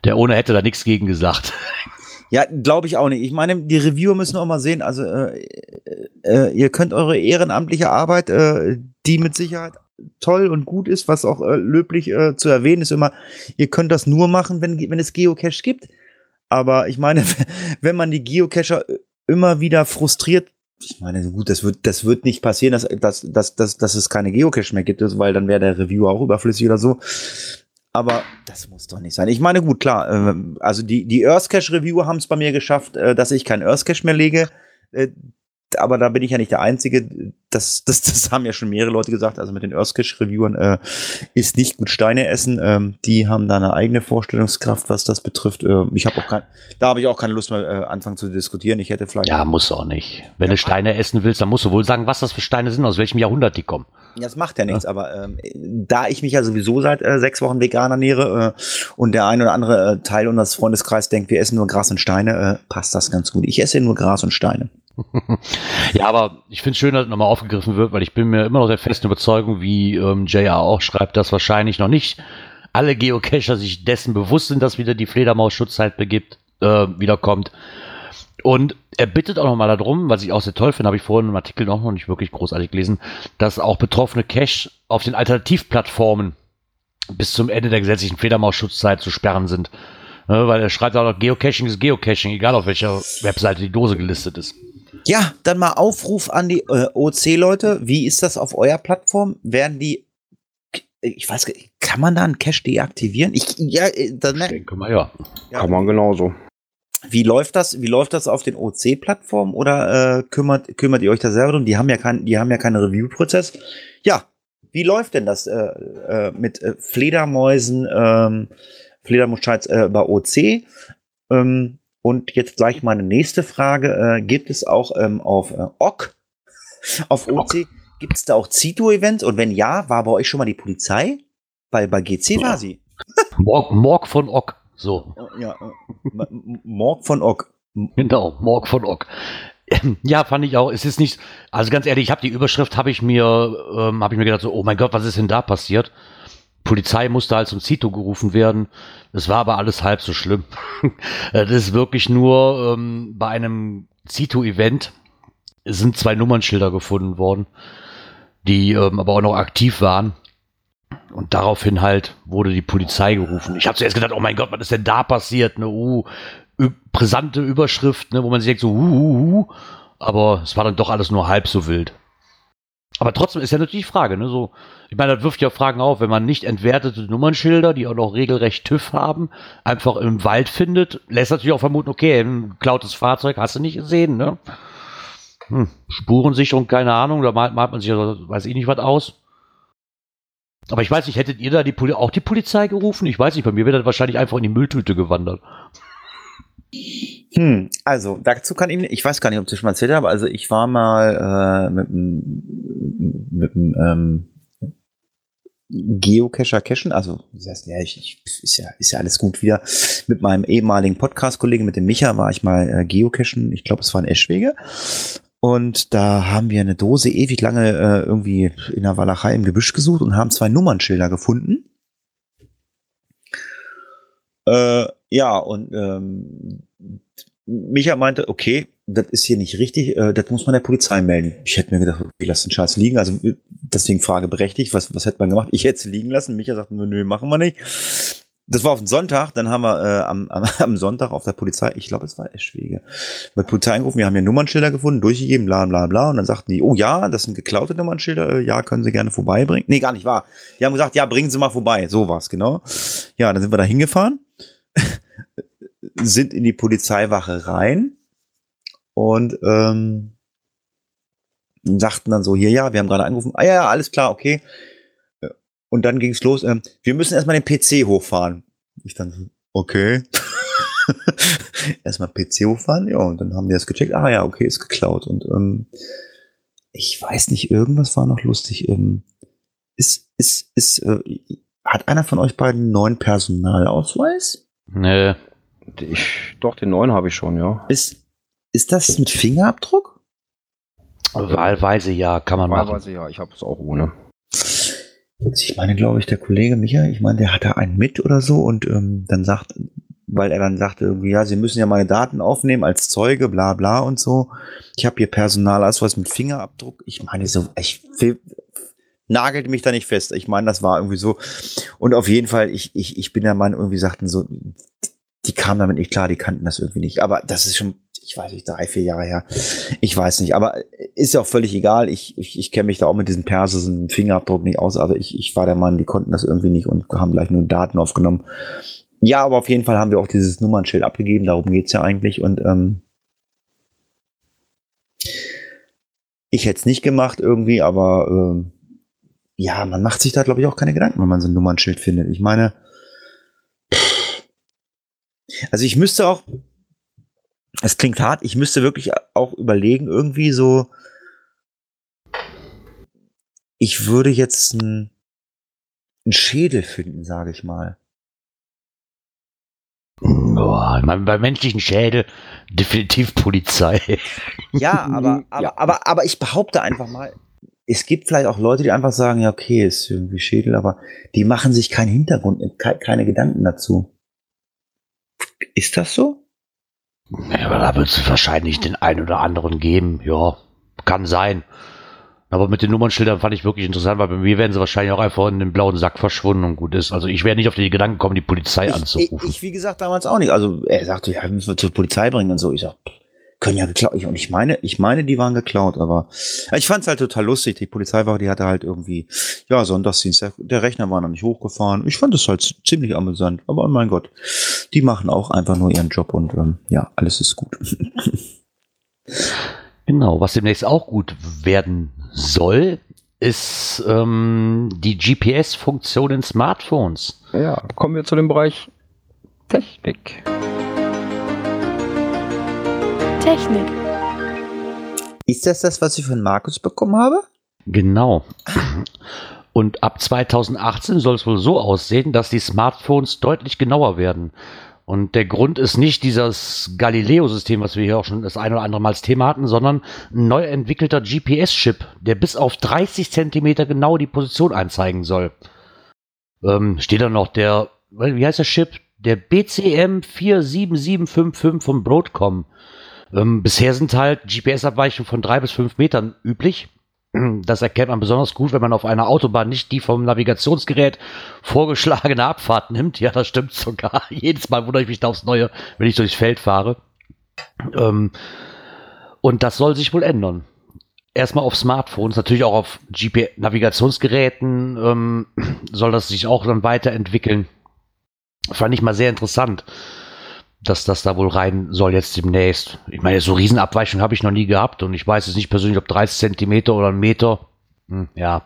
Der Owner hätte da nichts gegen gesagt. Ja, glaube ich auch nicht. Ich meine, die Reviewer müssen auch mal sehen, also äh, äh, ihr könnt eure ehrenamtliche Arbeit, äh, die mit Sicherheit toll und gut ist, was auch äh, löblich äh, zu erwähnen ist immer, ihr könnt das nur machen, wenn, wenn es Geocache gibt. Aber ich meine, wenn man die Geocacher immer wieder frustriert, ich meine, gut, das wird, das wird nicht passieren, dass, dass, dass, dass, dass es keine Geocache mehr gibt, weil dann wäre der Reviewer auch überflüssig oder so. Aber das muss doch nicht sein. Ich meine, gut, klar, äh, also die, die Earthcache-Reviewer haben es bei mir geschafft, äh, dass ich keinen Earthcache mehr lege. Aber da bin ich ja nicht der Einzige. Das, das, das haben ja schon mehrere Leute gesagt. Also mit den Earthcache-Reviewern äh, ist nicht gut Steine essen. Ähm, die haben da eine eigene Vorstellungskraft, was das betrifft. Äh, ich habe auch kein, da habe ich auch keine Lust mehr äh, anfangen zu diskutieren. Ich hätte vielleicht. Ja, muss auch nicht. Wenn du Steine essen willst, dann musst du wohl sagen, was das für Steine sind, aus welchem Jahrhundert die kommen. Das macht ja nichts, aber ähm, da ich mich ja sowieso seit äh, sechs Wochen vegan ernähre äh, und der ein oder andere äh, Teil unseres Freundeskreises denkt, wir essen nur Gras und Steine, äh, passt das ganz gut. Ich esse nur Gras und Steine. Ja, aber ich finde es schön, dass es nochmal aufgegriffen wird, weil ich bin mir immer noch der festen Überzeugung, wie ähm, JR auch schreibt, dass wahrscheinlich noch nicht alle Geocacher sich dessen bewusst sind, dass wieder die Fledermaus-Schutzzeit begibt, äh, wiederkommt. Und er bittet auch nochmal darum, was ich auch sehr toll finde, habe ich vorhin im Artikel noch nicht wirklich großartig gelesen, dass auch betroffene Cache auf den Alternativplattformen bis zum Ende der gesetzlichen Fledermaus-Schutzzeit zu sperren sind. Ne, weil er schreibt auch noch, Geocaching ist Geocaching, egal auf welcher Webseite die Dose gelistet ist. Ja, dann mal Aufruf an die äh, OC-Leute. Wie ist das auf eurer Plattform? Werden die, ich weiß, gar nicht, kann man da einen Cache deaktivieren? Ich, ja, äh, dann, Ich denke mal, ja. Ja. Kann man genauso. Wie läuft das? Wie läuft das auf den OC-Plattformen oder äh, kümmert kümmert ihr euch da selber drum? Die haben ja keinen, die haben ja keinen Review-Prozess. Ja, wie läuft denn das äh, äh, mit äh, Fledermäusen, ähm, Fledermausscheids äh, bei OC? Ähm, und jetzt gleich meine nächste Frage: äh, Gibt es auch ähm, auf äh, OC, auf OC Gibt es da auch Zito-Events? Und wenn ja, war bei euch schon mal die Polizei? Weil bei GC war sie. Morg, Morg von Ock. So. Ja, äh, Morg von Ock. Genau, Morg von Ock. Ja, fand ich auch. Es ist nicht, also ganz ehrlich, ich habe die Überschrift, habe ich mir, ähm, habe ich mir gedacht, so, oh mein Gott, was ist denn da passiert? Polizei musste halt zum Zito gerufen werden. Das war aber alles halb so schlimm. das ist wirklich nur ähm, bei einem Zito-Event sind zwei Nummernschilder gefunden worden, die ähm, aber auch noch aktiv waren. Und daraufhin halt wurde die Polizei gerufen. Ich habe zuerst gedacht, oh mein Gott, was ist denn da passiert? Ne, uh, brisante Überschrift, ne, wo man sich denkt so, uh, uh, uh. aber es war dann doch alles nur halb so wild. Aber trotzdem ist ja natürlich die Frage, ne, so, ich meine, das wirft ja Fragen auf, wenn man nicht entwertete Nummernschilder, die auch noch regelrecht TÜV haben, einfach im Wald findet, lässt natürlich auch vermuten, okay, ein geklautes Fahrzeug hast du nicht gesehen, ne? Hm, Spurensicherung, keine Ahnung, da malt, malt man sich, weiß ich nicht, was aus. Aber ich weiß nicht, hättet ihr da die auch die Polizei gerufen? Ich weiß nicht, bei mir wäre das wahrscheinlich einfach in die Mülltüte gewandert. Hm, also dazu kann ich, ich weiß gar nicht, ob ich das schon mal erzählt habe, also ich war mal äh, mit einem ähm, Geocacher cashen, also das heißt, ja, ich, ich, ist ja ist ja alles gut wieder. Mit meinem ehemaligen Podcast-Kollegen, mit dem Micha, war ich mal äh, Geocachen, ich glaube, es war in Eschwege. Und da haben wir eine Dose ewig lange äh, irgendwie in der Walachei im Gebüsch gesucht und haben zwei Nummernschilder gefunden. Äh, ja, und ähm, Micha meinte, okay, das ist hier nicht richtig, äh, das muss man der Polizei melden. Ich hätte mir gedacht, okay, lass den Scheiß liegen. Also deswegen Frage berechtigt, was, was hätte man gemacht? Ich hätte es liegen lassen. Micha sagte, nö, machen wir nicht. Das war auf den Sonntag, dann haben wir äh, am, am, am Sonntag auf der Polizei, ich glaube, es war Eschwege, bei Polizei angerufen, wir haben hier Nummernschilder gefunden, durchgegeben, bla bla bla. Und dann sagten die, oh ja, das sind geklaute Nummernschilder, äh, ja, können Sie gerne vorbeibringen. Nee, gar nicht wahr. Die haben gesagt, ja, bringen Sie mal vorbei. So war's, genau. Ja, dann sind wir da hingefahren, sind in die Polizeiwache rein und ähm, sagten dann so, hier, ja, wir haben gerade angerufen, ah ja, alles klar, okay. Und dann ging es los, ähm, wir müssen erstmal den PC hochfahren. Ich dann okay. erstmal PC hochfahren, ja, und dann haben die das gecheckt, ah ja, okay, ist geklaut. Und ähm, ich weiß nicht, irgendwas war noch lustig. Ähm, ist, ist, ist, äh, hat einer von euch beiden einen neuen Personalausweis? Nee. Ich, doch, den neuen habe ich schon, ja. Ist, ist das mit Fingerabdruck? Wahlweise ja, kann man Wahlweise machen. Wahlweise ja, ich habe es auch ohne. Ich meine, glaube ich, der Kollege Michael, ich meine, der hatte einen mit oder so und ähm, dann sagt, weil er dann sagte irgendwie, ja, Sie müssen ja meine Daten aufnehmen als Zeuge, bla bla und so. Ich habe hier Personalausweis mit Fingerabdruck. Ich meine, so, ich will, nagelt mich da nicht fest. Ich meine, das war irgendwie so. Und auf jeden Fall, ich, ich, ich bin der Meinung, irgendwie sagten so, die kamen damit nicht klar, die kannten das irgendwie nicht. Aber das ist schon, ich weiß nicht, drei, vier Jahre her. Ich weiß nicht. Aber ist ja auch völlig egal. Ich, ich, ich kenne mich da auch mit diesem persischen Fingerabdruck nicht aus. Aber ich, ich war der Mann, die konnten das irgendwie nicht und haben gleich nur Daten aufgenommen. Ja, aber auf jeden Fall haben wir auch dieses Nummernschild abgegeben. Darum geht's ja eigentlich. Und ähm, ich hätte es nicht gemacht irgendwie, aber ähm, ja, man macht sich da, glaube ich, auch keine Gedanken, wenn man so ein Nummernschild findet. Ich meine, also ich müsste auch, es klingt hart, ich müsste wirklich auch überlegen, irgendwie so, ich würde jetzt einen, einen Schädel finden, sage ich mal. Boah, bei menschlichen Schädel definitiv Polizei. Ja, aber, aber, ja. aber, aber ich behaupte einfach mal, es gibt vielleicht auch Leute, die einfach sagen, ja, okay, ist irgendwie Schädel, aber die machen sich keinen Hintergrund, keine Gedanken dazu. Ist das so? Ja, aber da wird es wahrscheinlich den einen oder anderen geben. Ja, kann sein. Aber mit den Nummernschildern fand ich wirklich interessant, weil bei mir werden sie wahrscheinlich auch einfach in den blauen Sack verschwunden und gut ist. Also ich wäre nicht auf die Gedanken gekommen, die Polizei ich, anzurufen. Ich, ich, wie gesagt, damals auch nicht. Also er sagte, ja, müssen wir zur Polizei bringen und so. Ich sag, können ja geklaut. Und ich meine, ich meine, die waren geklaut, aber ich fand es halt total lustig. Die Polizeiwache, die hatte halt irgendwie, ja, Sonntagsdienst, der, der Rechner war noch nicht hochgefahren. Ich fand es halt ziemlich amüsant. Aber mein Gott, die machen auch einfach nur ihren Job und ähm, ja, alles ist gut. genau, was demnächst auch gut werden soll, ist ähm, die GPS-Funktion in Smartphones. Ja, kommen wir zu dem Bereich Technik. Technik. Ist das das, was ich von Markus bekommen habe? Genau. Und ab 2018 soll es wohl so aussehen, dass die Smartphones deutlich genauer werden. Und der Grund ist nicht dieses Galileo-System, was wir hier auch schon das ein oder andere Mal als Thema hatten, sondern ein neu entwickelter GPS-Chip, der bis auf 30 Zentimeter genau die Position anzeigen soll. Ähm, steht da noch der, wie heißt der Chip? Der BCM 47755 vom Broadcom. Ähm, bisher sind halt GPS-Abweichungen von drei bis fünf Metern üblich. Das erkennt man besonders gut, wenn man auf einer Autobahn nicht die vom Navigationsgerät vorgeschlagene Abfahrt nimmt. Ja, das stimmt sogar. Jedes Mal wundere ich mich da aufs Neue, wenn ich durchs Feld fahre. Ähm, und das soll sich wohl ändern. Erstmal auf Smartphones, natürlich auch auf GPS-Navigationsgeräten ähm, soll das sich auch dann weiterentwickeln. Fand ich mal sehr interessant dass das da wohl rein soll jetzt demnächst. Ich meine, so Riesenabweichungen habe ich noch nie gehabt und ich weiß jetzt nicht persönlich, ob 30 Zentimeter oder ein Meter. Hm, ja.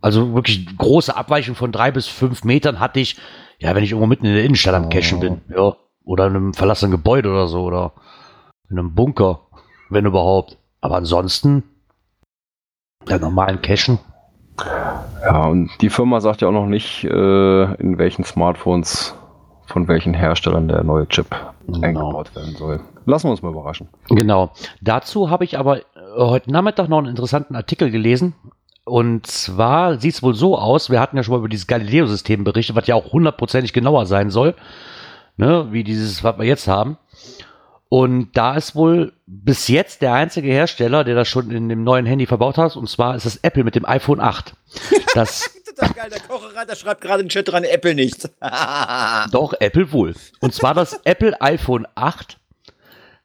Also wirklich große Abweichung von drei bis fünf Metern hatte ich, ja, wenn ich irgendwo mitten in der Innenstadt am Cashen bin, ja. Oder in einem verlassenen Gebäude oder so, oder in einem Bunker, wenn überhaupt. Aber ansonsten, der normalen Cashen. Ja, und die Firma sagt ja auch noch nicht, äh, in welchen Smartphones von welchen Herstellern der neue Chip genau. eingebaut werden soll. Lassen wir uns mal überraschen. Genau. Dazu habe ich aber äh, heute Nachmittag noch einen interessanten Artikel gelesen. Und zwar sieht es wohl so aus, wir hatten ja schon mal über dieses Galileo-System berichtet, was ja auch hundertprozentig genauer sein soll, ne, wie dieses, was wir jetzt haben. Und da ist wohl bis jetzt der einzige Hersteller, der das schon in dem neuen Handy verbaut hat, und zwar ist das Apple mit dem iPhone 8. Das total geil. Der Kochereiter schreibt gerade in den Chat dran, Apple nicht. Doch, Apple wohl. Und zwar das Apple iPhone 8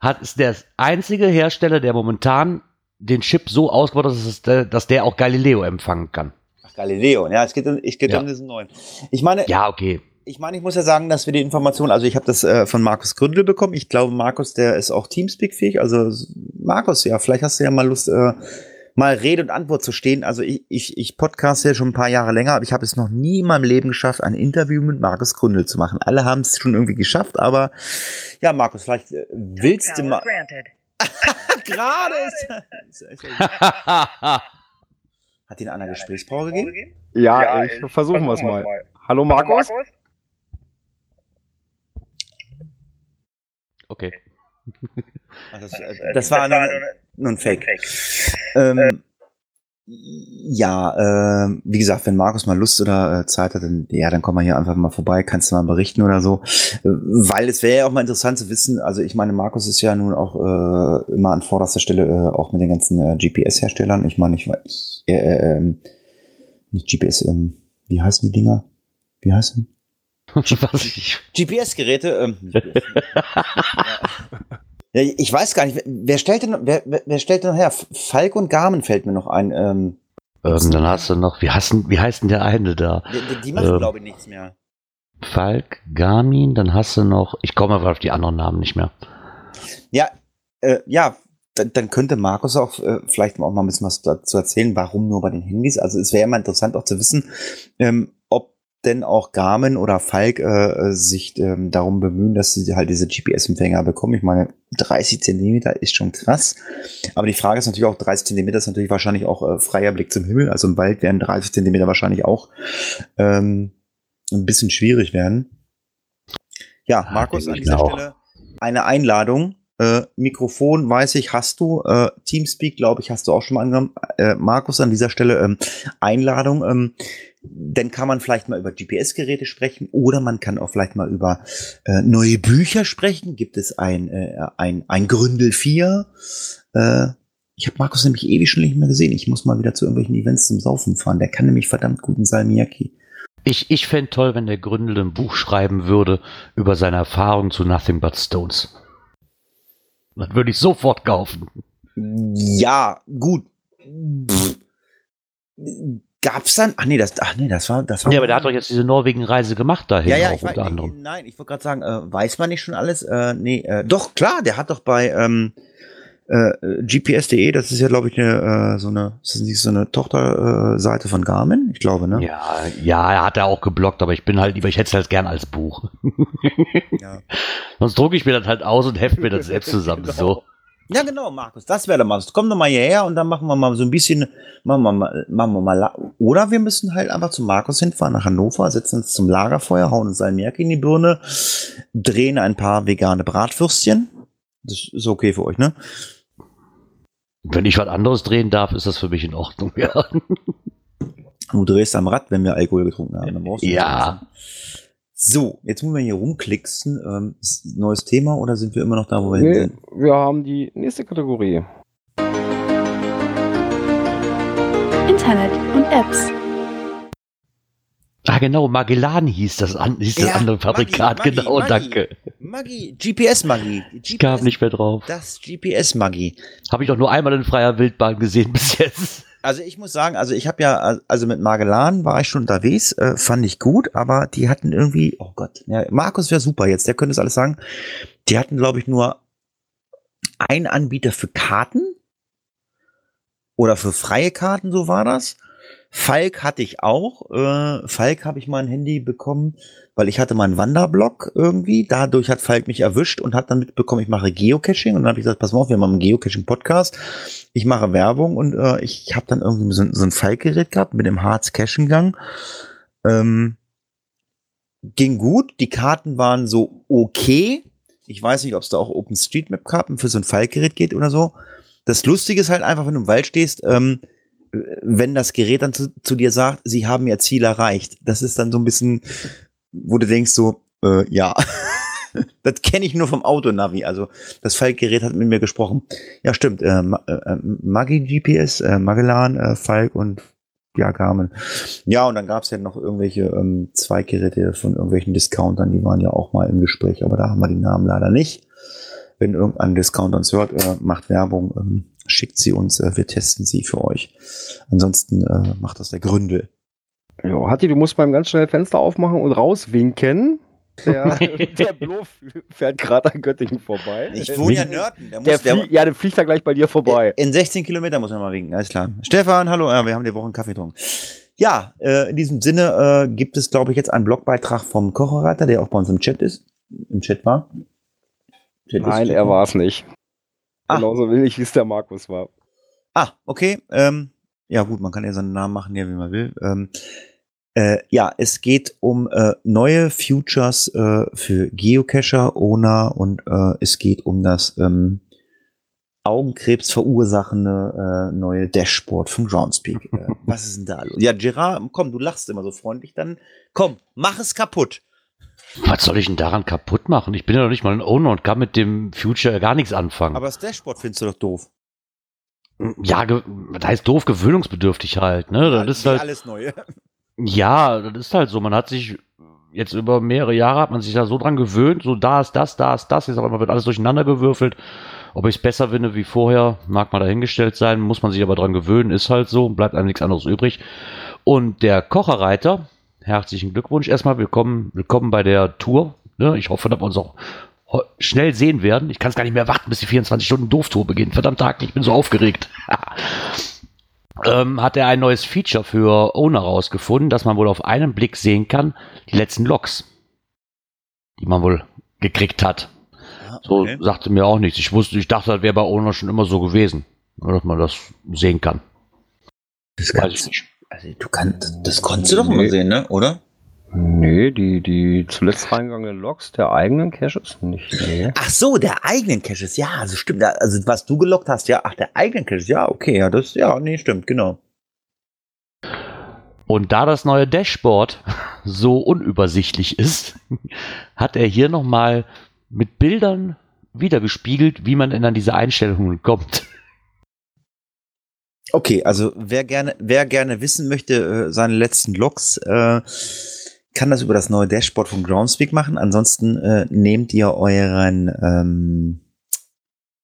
hat, ist der einzige Hersteller, der momentan den Chip so ausgebaut hat, dass, der, dass der auch Galileo empfangen kann. Ach, Galileo, ja, es geht, es geht ja. um diesen neuen. Ich meine, ja, okay. Ich meine, ich muss ja sagen, dass wir die Information, also ich habe das äh, von Markus Gründel bekommen. Ich glaube, Markus, der ist auch Teamspeak-fähig. Also Markus, ja, vielleicht hast du ja mal Lust, äh, mal Rede und Antwort zu stehen. Also ich, ich, ich podcaste ja schon ein paar Jahre länger, aber ich habe es noch nie in meinem Leben geschafft, ein Interview mit Markus Gründel zu machen. Alle haben es schon irgendwie geschafft, aber ja, Markus, vielleicht äh, willst du mal. Gerade ist. Hat ihn einer Gesprächspause gegeben? Ja, ja ich versuchen wir es mal. Hallo Markus? Okay. Das, das, war nur ein Fake. Ähm, ja, äh, wie gesagt, wenn Markus mal Lust oder äh, Zeit hat, dann, ja, dann komm mal hier einfach mal vorbei, kannst du mal berichten oder so. Äh, weil es wäre ja auch mal interessant zu wissen, also ich meine, Markus ist ja nun auch äh, immer an vorderster Stelle, äh, auch mit den ganzen äh, GPS-Herstellern. Ich meine, ich weiß, äh, äh, ähm, nicht GPS, ähm, wie heißen die Dinger? Wie heißen? GPS-Geräte. Ähm, ja, ich weiß gar nicht, wer stellt denn, wer, wer stellt denn noch her? Falk und Garmin fällt mir noch ein. Ähm, ähm, dann hast du noch, wie, heißt, wie heißt denn der eine da? Die, die machen, ähm, glaube ich, nichts mehr. Falk, Garmin, dann hast du noch, ich komme aber auf die anderen Namen nicht mehr. Ja, äh, ja, dann, dann könnte Markus auch äh, vielleicht auch mal ein bisschen was dazu erzählen, warum nur bei den Handys. Also es wäre immer interessant auch zu wissen, ähm, denn auch Garmin oder Falk äh, sich ähm, darum bemühen, dass sie halt diese GPS-Empfänger bekommen. Ich meine, 30 Zentimeter ist schon krass. Aber die Frage ist natürlich auch, 30 Zentimeter ist natürlich wahrscheinlich auch äh, freier Blick zum Himmel. Also im Wald werden 30 Zentimeter wahrscheinlich auch ähm, ein bisschen schwierig werden. Ja, Markus, an dieser Stelle eine Einladung. Äh, Mikrofon, weiß ich, hast du. Äh, Teamspeak, glaube ich, hast du auch schon mal angenommen. Äh, Markus, an dieser Stelle ähm, Einladung. Ähm, dann kann man vielleicht mal über GPS-Geräte sprechen oder man kann auch vielleicht mal über äh, neue Bücher sprechen. Gibt es ein, äh, ein, ein Gründel 4? Äh, ich habe Markus nämlich ewig schon nicht mehr gesehen. Ich muss mal wieder zu irgendwelchen Events zum Saufen fahren. Der kann nämlich verdammt guten Salmiakki. Ich, ich fände toll, wenn der Gründel ein Buch schreiben würde über seine Erfahrungen zu Nothing But Stones. Das würde ich sofort kaufen. Ja, gut. Pff Gab's dann? Ach nee, das, ach nee, das war, das war. Ja, aber der hat doch jetzt diese Norwegen-Reise gemacht dahin. Ja, ja, ich weiß, nee, nein, ich wollte gerade sagen, äh, weiß man nicht schon alles? Äh, nee, äh, doch klar, der hat doch bei ähm, äh, GPS.de, das ist ja, glaube ich, eine, äh, so eine, ist das nicht so eine Tochterseite von Garmin? Ich glaube, ne? Ja, ja, er hat er auch geblockt, aber ich bin halt lieber, ich hätte es halt gern als Buch. ja. Sonst drucke ich mir das halt aus und hefte mir das selbst zusammen. genau. So. Ja, genau, Markus, das wäre der Markus. Komm doch mal hierher und dann machen wir mal so ein bisschen, machen wir mal, machen wir mal, oder wir müssen halt einfach zu Markus hinfahren nach Hannover, setzen uns zum Lagerfeuer, hauen uns Salmiak in die Birne, drehen ein paar vegane Bratwürstchen. Das ist okay für euch, ne? Wenn ich was anderes drehen darf, ist das für mich in Ordnung. Ja. Du drehst am Rad, wenn wir Alkohol getrunken haben. Dann brauchst du Ja. So, jetzt müssen wir hier rumklicksen. Ähm, neues Thema oder sind wir immer noch da, wo wir hin Nee, sind? wir haben die nächste Kategorie. Internet und Apps. Ah, genau, Magellan hieß das, an, hieß das Ja, andere Fabrikat. Maggi, genau, Maggi. danke. Maggi, GPS-Maggi. Ich kam nicht mehr drauf. Das GPS-Maggi. Habe ich doch nur einmal in freier Wildbahn gesehen bis jetzt. Also ich muss sagen, also ich habe ja, also mit Magellan war ich schon unterwegs, äh, fand ich gut, aber die hatten irgendwie, oh Gott, ja, Markus wäre super jetzt, der könnte es alles sagen. Die hatten, glaube ich, nur einen Anbieter für Karten oder für freie Karten, so war das. Falk hatte ich auch. Äh, Falk habe ich mal ein Handy bekommen, weil ich hatte mal einen Wanderblock irgendwie. Dadurch hat Falk mich erwischt und hat dann mitbekommen, ich mache Geocaching. Und dann habe ich gesagt, pass mal auf, wir machen einen Geocaching-Podcast. Ich mache Werbung und äh, ich habe dann irgendwie so, ein- so ein Falk-Gerät gehabt mit dem Harz Cachen-Gang. Ähm, ging gut. Die Karten waren so okay. Ich weiß nicht, ob es da auch OpenStreetMap-Karten für so ein Falk-Gerät geht oder so. Das Lustige ist halt einfach, wenn du im Wald stehst, ähm, wenn das Gerät dann zu, zu dir sagt, sie haben ihr Ziel erreicht. Das ist dann so ein bisschen, wo du denkst so, äh, ja. das kenne ich nur vom Autonavi. Also das Falk-Gerät hat mit mir gesprochen. Ja, stimmt. Äh, Ma- äh, Maggi GPS, äh, Magellan, äh, Falk und ja, Garmin. Ja, und dann gab es ja noch irgendwelche ähm, Zweiggeräte von irgendwelchen Discountern, die waren ja auch mal im Gespräch, aber da haben wir die Namen leider nicht. Wenn irgendein Discounter uns hört, äh, macht Werbung, ähm, schickt sie uns, äh, wir testen sie für euch. Ansonsten äh, macht das der Gründel. Jo, Hatti, du musst mal ganz schnell Fenster aufmachen und rauswinken. Der, der Blo fährt gerade an Göttingen vorbei. Ich wohne ja in Nörten. Der der muss, der, flie ja, der fliegt da gleich bei dir vorbei. In 16 Kilometer muss man mal winken, alles klar. Stefan, hallo, ja, wir haben die Woche einen Kaffee getrunken. Ja, äh, in diesem Sinne äh, gibt es, glaube ich, jetzt einen Blogbeitrag vom Kocherreiter, der auch bei uns im Chat ist. Im Chat war. Chat ist- Nein, er war es nicht. Ah. Genauso wenig, wie es der Markus war. Ah, okay. Ähm, ja, gut, man kann ja seinen Namen machen, ja, wie man will. Ähm, äh, ja, es geht um äh, neue Futures äh, für Geocacher, Owner und äh, es geht um das ähm, Augenkrebs verursachende äh, neue Dashboard von Groundspeak. Äh, was ist denn da los? Ja, Gerard, komm, du lachst immer so freundlich, dann komm, mach es kaputt. Was soll ich denn daran kaputt machen? Ich bin ja noch nicht mal ein Owner und kann mit dem Future gar nichts anfangen. Aber das Dashboard findest du doch doof. ja, das heißt doof gewöhnungsbedürftig halt, ne? Das ist Wie halt, alles Neue. ja, das ist halt so. Man hat sich jetzt über mehrere Jahre hat man sich da so dran gewöhnt, so da ist das, da ist das, jetzt auf einmal wird alles durcheinander gewürfelt. Ob ich es besser finde wie vorher, mag mal dahingestellt sein, muss man sich aber dran gewöhnen, ist halt so, bleibt einem nichts anderes übrig. Und der Kocherreiter, herzlichen Glückwunsch erstmal, willkommen, willkommen bei der Tour. Ne? Ich hoffe, dass wir uns auch schnell sehen werden. Ich kann es gar nicht mehr warten, bis die 24 Stunden Doof-Tour beginnt. Verdammt Tag, ich bin so aufgeregt. ähm, hat er ein neues Feature für Owner rausgefunden, dass man wohl auf einen Blick sehen kann, die letzten Logs, die man wohl gekriegt hat. So Okay. sagte mir auch nichts. Ich wusste, ich dachte, das wäre bei Owner schon immer so gewesen, dass man das sehen kann. Das Weiß ich nicht. Also, du kannst, das konntest du doch immer sehen, ne? Oder? Nee, die, die zuletzt reingegangenen Logs der eigenen Caches nicht. Nee. Ach so, der eigenen Caches, ja, also stimmt. Also was du gelockt hast, ja, ach, der eigenen Caches, ja, okay, ja, das, ja, nee, stimmt, genau. Und da das neue Dashboard so unübersichtlich ist, hat er hier nochmal mit Bildern wiedergespiegelt, wie man denn an diese Einstellungen kommt. Okay, also wer gerne, wer gerne wissen möchte, äh, seine letzten Logs, äh, kann das über das neue Dashboard von Groundspeak machen. Ansonsten äh, nehmt ihr euren ähm,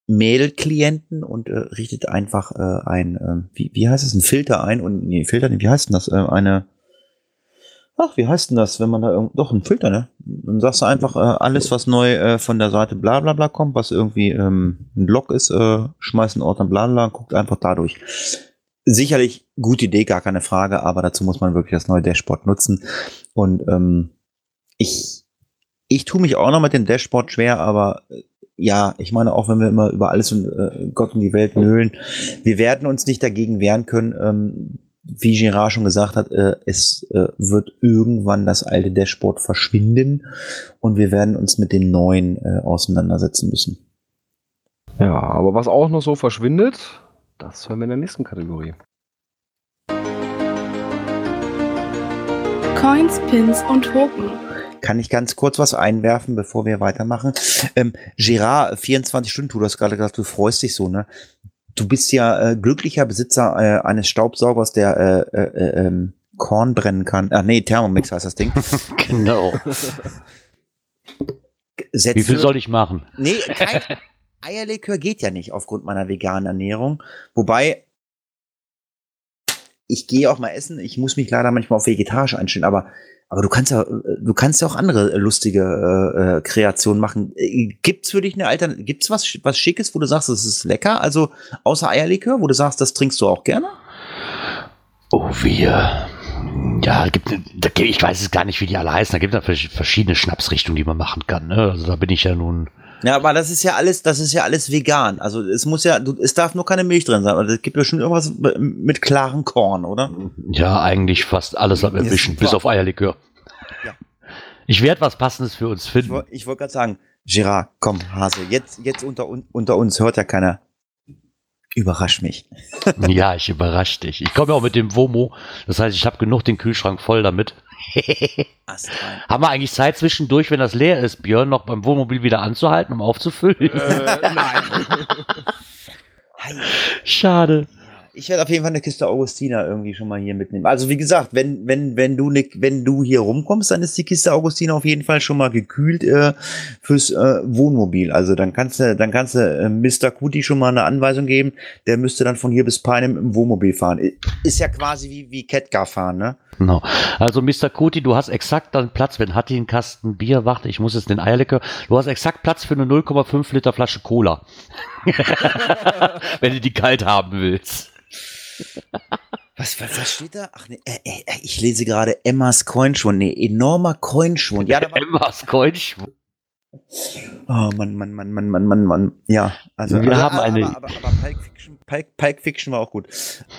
Mail-Klienten und äh, richtet einfach äh, ein, äh, wie, wie heißt es, ein Filter ein und nee, Filter, wie heißt denn das? Äh, eine Ach, wie heißt denn das, wenn man da irgend doch ein Filter, ne? Dann sagst du einfach äh, alles, was neu äh, von der Seite bla bla bla kommt, was irgendwie ähm, ein Log ist, äh, schmeißt einen Ordner bla bla, guckt einfach dadurch. Sicherlich gute Idee, gar keine Frage, aber dazu muss man wirklich das neue Dashboard nutzen. Und ähm, ich, ich tue mich auch noch mit dem Dashboard schwer, aber äh, ja, ich meine auch, wenn wir immer über alles und äh, Gott und die Welt nölen, wir werden uns nicht dagegen wehren können, ähm, wie Girard schon gesagt hat, äh, es äh, wird irgendwann das alte Dashboard verschwinden und wir werden uns mit dem neuen äh, auseinandersetzen müssen. Ja, aber was auch noch so verschwindet, das hören wir in der nächsten Kategorie. Coins, Pins und Token. Kann ich ganz kurz was einwerfen, bevor wir weitermachen? Ähm, Gerard, 24 Stunden, du hast gerade gesagt, du freust dich so, ne? Du bist ja äh, glücklicher Besitzer äh, eines Staubsaugers, der äh, äh, äh, ähm, Korn brennen kann. Ach nee, Thermomix heißt das Ding. Genau. Setzt Wie viel soll ich machen? Nee, kein Eierlikör geht ja nicht aufgrund meiner veganen Ernährung. Wobei, ich gehe auch mal essen. Ich muss mich leider manchmal auf vegetarisch einstellen, aber, aber du kannst ja, du kannst ja auch andere äh, lustige äh, äh, Kreationen machen. Äh, Gibt's für dich eine Altern gibt's was, was Schickes, wo du sagst, das ist lecker? Also, außer Eierlikör, wo du sagst, das trinkst du auch gerne? Oh, wir. Ja, gibt, ich weiß es gar nicht, wie die alle heißen. Da gibt es vers- verschiedene Schnapsrichtungen, die man machen kann. Ne? Also da bin ich ja nun. Ja, aber das ist ja alles, das ist ja alles vegan. Also es muss ja, es darf nur keine Milch drin sein. Aber es gibt bestimmt irgendwas mit klarem Korn, oder? Ja, eigentlich fast alles am Erwischen, bis auf Eierlikör. Ja. Ich werde was Passendes für uns finden. ich wollte gerade sagen, Gerard, komm, Hase, jetzt, jetzt unter, un- unter uns hört ja keiner. Überrasch mich. ja, ich überrasche dich. Ich komme ja auch mit dem Womo. Das heißt, ich habe genug den Kühlschrank voll damit. Haben wir eigentlich Zeit zwischendurch, wenn das leer ist, Björn, noch beim Wohnmobil wieder anzuhalten, um aufzufüllen? nein. Hei. Schade. Ich werde auf jeden Fall eine Kiste Augustiner irgendwie schon mal hier mitnehmen. Also wie gesagt, wenn wenn wenn du ne, wenn du hier rumkommst, dann ist die Kiste Augustiner auf jeden Fall schon mal gekühlt äh, fürs äh, Wohnmobil. Also dann kannst du dann kannst du äh, Mr. Kuti schon mal eine Anweisung geben. Der müsste dann von hier bis Peinem im Wohnmobil fahren. Ist ja quasi wie wie Kettgar fahren, ne? Genau. Also Mr. Kuti, du hast exakt dann Platz, wenn Hatti einen Kasten Bier wacht, ich muss jetzt den Eierlikör, du hast exakt Platz für eine 0,5 Liter Flasche Cola. wenn du die kalt haben willst. Was, was, was steht da? Ach nee, äh, äh, äh, ich lese gerade Emmas Coinschwund. Nee, enormer Coinschwund. Ja, Emmas Keusch. oh Mann, Mann, Mann, Mann, Mann, Mann, Mann. Ja, also Wir aber, haben eine- aber, aber, aber Pulp Fiction, Pulp, Pulp Fiction war auch gut.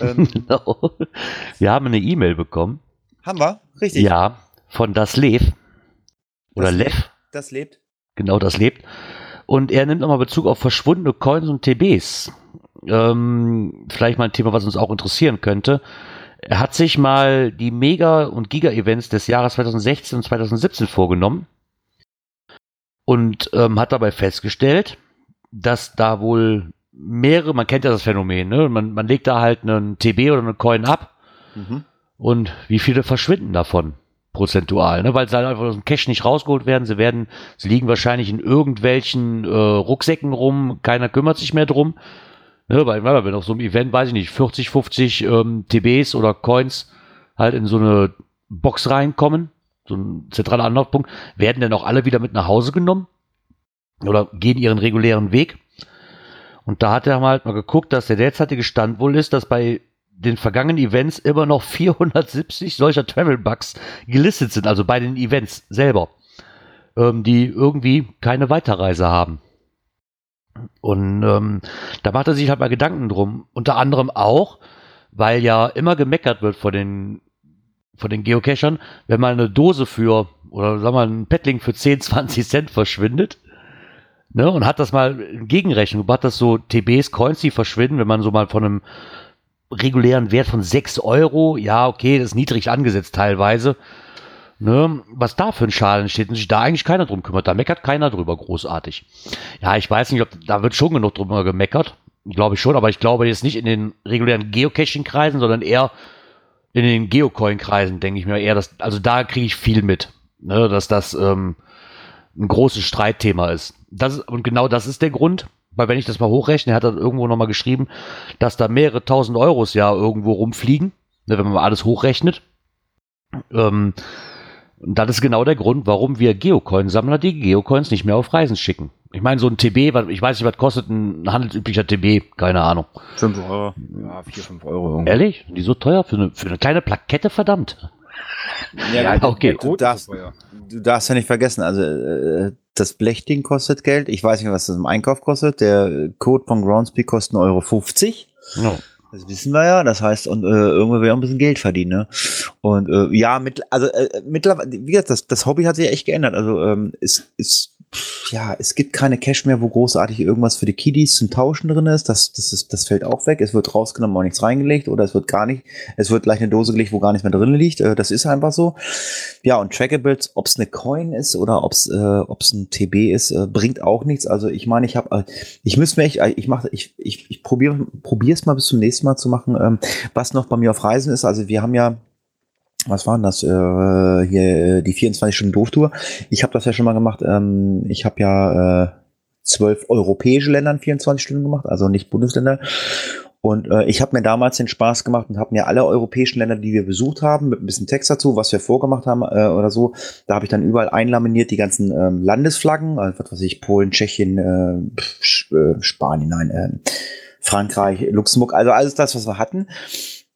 Ähm, Genau. Wir haben eine E-Mail bekommen. Haben wir? Richtig. Ja, von Das Lev. Oder Das Lev. Das lebt. Genau, das lebt. Und er nimmt nochmal Bezug auf verschwundene Coins und TBs. Ähm, vielleicht mal ein Thema, was uns auch interessieren könnte. Er hat sich mal die Mega- und Giga-Events des Jahres 2016 und 2017 vorgenommen und ähm, hat dabei festgestellt, dass da wohl mehrere, man kennt ja das Phänomen, ne? man, man legt da halt einen TB oder eine Coin ab Mhm. Und wie viele verschwinden davon prozentual, ne? weil sie halt einfach aus dem Cash nicht rausgeholt werden. Sie werden, sie liegen wahrscheinlich in irgendwelchen äh, Rucksäcken rum, keiner kümmert sich mehr drum. Ne? Weil, wenn auf so einem Event, weiß ich nicht, 40, 50 ähm, TBs oder Coins halt in so eine Box reinkommen, so ein zentraler Anlaufpunkt, werden dann auch alle wieder mit nach Hause genommen oder gehen ihren regulären Weg. Und da hat er halt mal geguckt, dass der derzeitige Stand wohl ist, dass bei den vergangenen Events immer noch 470 solcher Travel Bugs gelistet sind, also bei den Events selber, ähm, die irgendwie keine Weiterreise haben. Und ähm, da macht er sich halt mal Gedanken drum. Unter anderem auch, weil ja immer gemeckert wird von den, von den Geocachern, wenn mal eine Dose für, oder sagen wir mal, ein Paddling für 10, 20 Cent verschwindet. Ne, und hat das mal in Gegenrechnung gebracht, dass so TBs, Coins, die verschwinden, wenn man so mal von einem regulären Wert von 6 Euro, ja, okay, das ist niedrig angesetzt teilweise, ne, was da für ein Schaden entsteht und sich da eigentlich keiner drum kümmert. Da meckert keiner drüber großartig. Ja, ich weiß nicht, ob da wird schon genug drüber gemeckert. Glaube ich schon, aber ich glaube jetzt nicht in den regulären Geocaching-Kreisen, sondern eher in den Geocoin-Kreisen, denke ich mir eher, dass, also da kriege ich viel mit, ne, dass das ähm, ein großes Streitthema ist. Das ist. Und genau das ist der Grund, weil wenn ich das mal hochrechne, er hat dann irgendwo nochmal geschrieben, dass da mehrere tausend Euros ja irgendwo rumfliegen, ne, wenn man mal alles hochrechnet. Ähm, und das ist genau der Grund, warum wir Geocoin-Sammler die Geocoins nicht mehr auf Reisen schicken. Ich meine, so ein TB, ich weiß nicht, was kostet ein handelsüblicher TB, keine Ahnung. 5 Euro. Ja, 4, 5 Euro irgendwie. Ehrlich? Sind Die so teuer für eine, für eine kleine Plakette, verdammt. Ja, okay. Du darfst, du darfst ja nicht vergessen, also äh, das Blechding kostet Geld. Ich weiß nicht, was das im Einkauf kostet. Der Code von Groundspeak kostet 1,50 Euro. Ja. Das wissen wir ja. Das heißt, und äh, irgendwo wir ein bisschen Geld verdienen. Ne? Und äh, ja, mit, also äh, mittlerweile, wie gesagt, das, das Hobby hat sich echt geändert. Also ähm, es ist ja, es gibt keine Cache mehr, wo großartig irgendwas für die Kiddies zum Tauschen drin ist. Das, das, ist, das fällt auch weg. Es wird rausgenommen, auch nichts reingelegt oder es wird gar nicht, es wird gleich eine Dose gelegt, wo gar nichts mehr drin liegt. Äh, das ist einfach so. Ja, und Trackables, ob es eine Coin ist oder ob es äh, ob's ein TB ist, äh, bringt auch nichts. Also ich meine, ich habe, äh, ich müsste mir echt, äh, ich mache, ich, ich, ich probiere es mal bis zum nächsten Mal zu machen, ähm, was noch bei mir auf Reisen ist. Also wir haben ja was waren das? Äh, hier die 24 Stunden Dooftour. Ich habe das ja schon mal gemacht. Ähm, ich habe ja äh, zwölf europäische Länder in 24 Stunden gemacht, also nicht Bundesländer. Und äh, ich habe mir damals den Spaß gemacht und habe mir alle europäischen Länder, die wir besucht haben, mit ein bisschen Text dazu, was wir vorgemacht haben äh, oder so, da habe ich dann überall einlaminiert die ganzen ähm, Landesflaggen, also was weiß ich, Polen, Tschechien, äh, äh, Spanien, nein, äh, Frankreich, Luxemburg, also alles das, was wir hatten.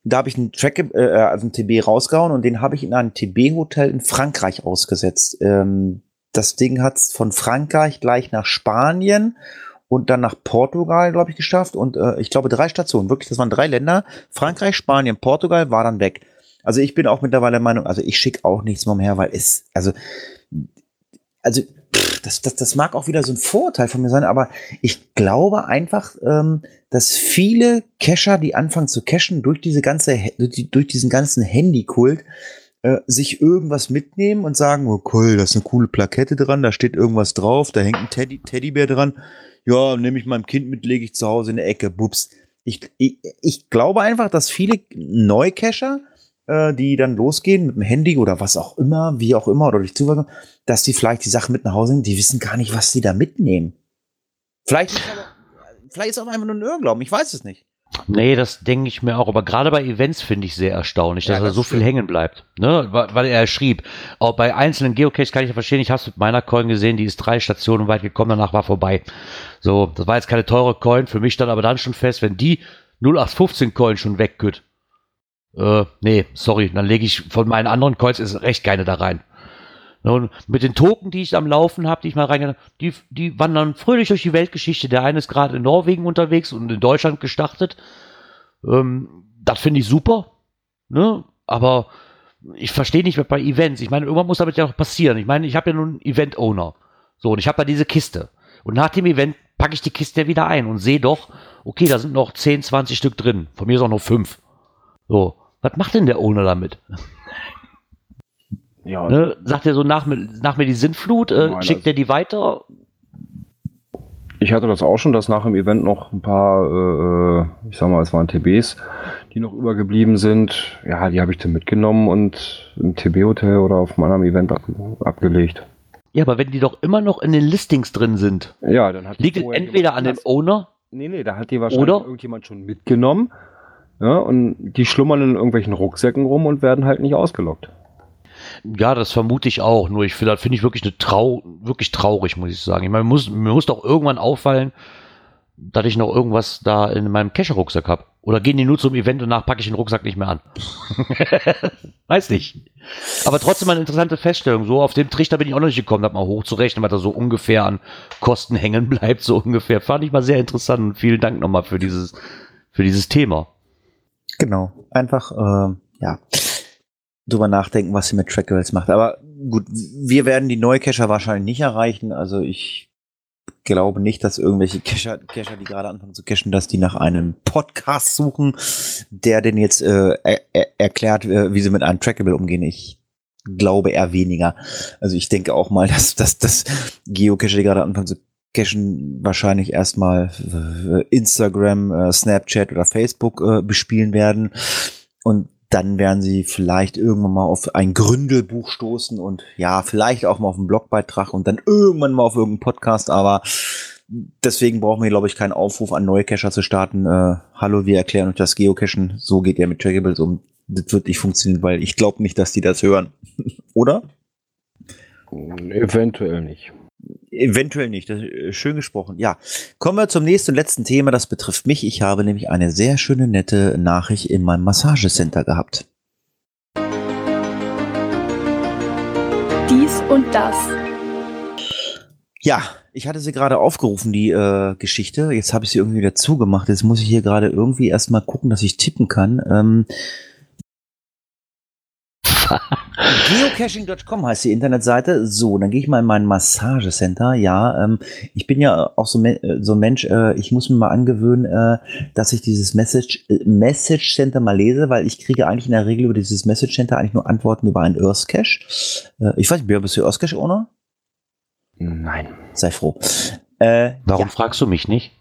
Da habe ich einen Track, äh, also einen TB rausgehauen und den habe ich in einem TB-Hotel in Frankreich ausgesetzt. Ähm, das Ding hat von Frankreich gleich nach Spanien und dann nach Portugal, glaube ich, geschafft. Und äh, ich glaube, drei Stationen, wirklich, das waren drei Länder. Frankreich, Spanien, Portugal war dann weg. Also ich bin auch mittlerweile der Meinung, also ich schicke auch nichts mehr umher, weil es, also, also das, das, das mag auch wieder so ein Vorteil von mir sein, aber ich glaube einfach, ähm, dass viele Cacher, die anfangen zu cachen, durch diese ganze, durch diesen ganzen Handykult, äh, sich irgendwas mitnehmen und sagen, oh cool, da ist eine coole Plakette dran, da steht irgendwas drauf, da hängt ein Teddy, Teddybär dran. Ja, nehme ich meinem Kind mit, lege ich zu Hause in der Ecke, bups. Ich, ich, ich glaube einfach, dass viele Neucacher äh, die dann losgehen mit dem Handy oder was auch immer, wie auch immer, oder durch Zufall, dass die vielleicht die Sachen mit nach Hause nehmen, die wissen gar nicht, was sie da mitnehmen. Vielleicht vielleicht ist auch einfach nur ein Irrglauben, ich weiß es nicht. Nee, das denke ich mir auch. Aber gerade bei Events finde ich sehr erstaunlich, dass ja, das da so viel hängen bleibt. Ne? Weil er schrieb, auch bei einzelnen Geocaches kann ich ja verstehen, ich habe es mit meiner Coin gesehen, die ist drei Stationen weit gekommen, danach war vorbei. So, das war jetzt keine teure Coin, für mich stand aber dann schon fest, wenn die 0815 Coin schon weggeht, äh, nee, sorry, dann lege ich von meinen anderen Coins ist recht keine da rein. Und mit den Token, die ich am Laufen habe, die ich mal reingegangen die, die wandern fröhlich durch die Weltgeschichte. Der eine ist gerade in Norwegen unterwegs und in Deutschland gestartet. Ähm, das finde ich super. Ne? Aber ich verstehe nicht mehr bei Events. Ich meine, irgendwann muss damit ja auch passieren. Ich meine, ich habe ja nun Event-Owner. So, und ich habe da diese Kiste. Und nach dem Event packe ich die Kiste wieder ein und sehe doch, okay, da sind noch 10, 20 Stück drin. Von mir ist auch noch 5. So. Was macht denn der Owner damit? Ja. Ne? Sagt er so nach, nach mir die Sintflut, äh, Nein, schickt er die weiter? Ich hatte das auch schon, dass nach dem Event noch ein paar, äh, ich sag mal, es waren TBs, die noch übergeblieben sind. Ja, die habe ich dann mitgenommen und im TB-Hotel oder auf meinem Event ab, abgelegt. Ja, aber wenn die doch immer noch in den Listings drin sind, ja, dann hat liegt es entweder an dem Owner. Nee, nee, da hat die wahrscheinlich oder? irgendjemand schon mitgenommen ja, und die schlummern in irgendwelchen Rucksäcken rum und werden halt nicht ausgelockt. Ja, das vermute ich auch. Nur ich finde, das finde ich wirklich eine trau wirklich traurig, muss ich sagen. Ich meine, mir muss, mir muss doch irgendwann auffallen, dass ich noch irgendwas da in meinem Cache-Rucksack habe. Oder gehen die nur zum Event und danach packe ich den Rucksack nicht mehr an? Weiß nicht. Aber trotzdem eine interessante Feststellung. So auf dem Trichter bin ich auch noch nicht gekommen, das mal hochzurechnen, was da so ungefähr an Kosten hängen bleibt, so ungefähr. Fand ich mal sehr interessant und vielen Dank nochmal für dieses, für dieses Thema. Genau. Einfach, äh, ja, drüber nachdenken, was sie mit Trackables macht. Aber gut, wir werden die Neucacher wahrscheinlich nicht erreichen. Also ich glaube nicht, dass irgendwelche Cacher, Cacher die gerade anfangen zu cachen, dass die nach einem Podcast suchen, der denn jetzt äh, er, er, erklärt, äh, wie sie mit einem Trackable umgehen. Ich glaube eher weniger. Also ich denke auch mal, dass, dass, dass Geocacher, die gerade anfangen zu cachen wahrscheinlich erstmal äh, Instagram, äh, Snapchat oder Facebook äh, bespielen werden. Und dann werden sie vielleicht irgendwann mal auf ein Gründelbuch stoßen und ja, vielleicht auch mal auf einen Blogbeitrag und dann irgendwann mal auf irgendeinen Podcast, aber deswegen brauchen wir, glaube ich, keinen Aufruf an neue Cacher zu starten. Hallo, wir erklären euch das Geocachen. So geht ihr mit Trackables um. Das wird nicht funktionieren, weil ich glaube nicht, dass die das hören. Oder? Eventuell nicht. Eventuell nicht. Das äh, schön gesprochen. Ja. Kommen wir zum nächsten und letzten Thema. Das betrifft mich. Ich habe nämlich eine sehr schöne, nette Nachricht in meinem Massagecenter gehabt. Dies und das. Ja, ich hatte sie gerade aufgerufen, die äh, Geschichte. Jetzt habe ich sie irgendwie wieder zugemacht. Jetzt muss ich hier gerade irgendwie erstmal gucken, dass ich tippen kann. Ähm, Geocaching.com heißt die Internetseite. So, dann gehe ich mal in mein Massagecenter. Ja, ähm, ich bin ja auch so, me- äh, so ein Mensch, äh, ich muss mir mal angewöhnen, äh, dass ich dieses Message, äh, Message Center mal lese, weil ich kriege eigentlich in der Regel über dieses Message Center eigentlich nur Antworten über einen Earth Cache. Äh, ich weiß nicht, bist du Earth Cache Owner? Nein. Sei froh. Äh, Warum fragst du mich nicht?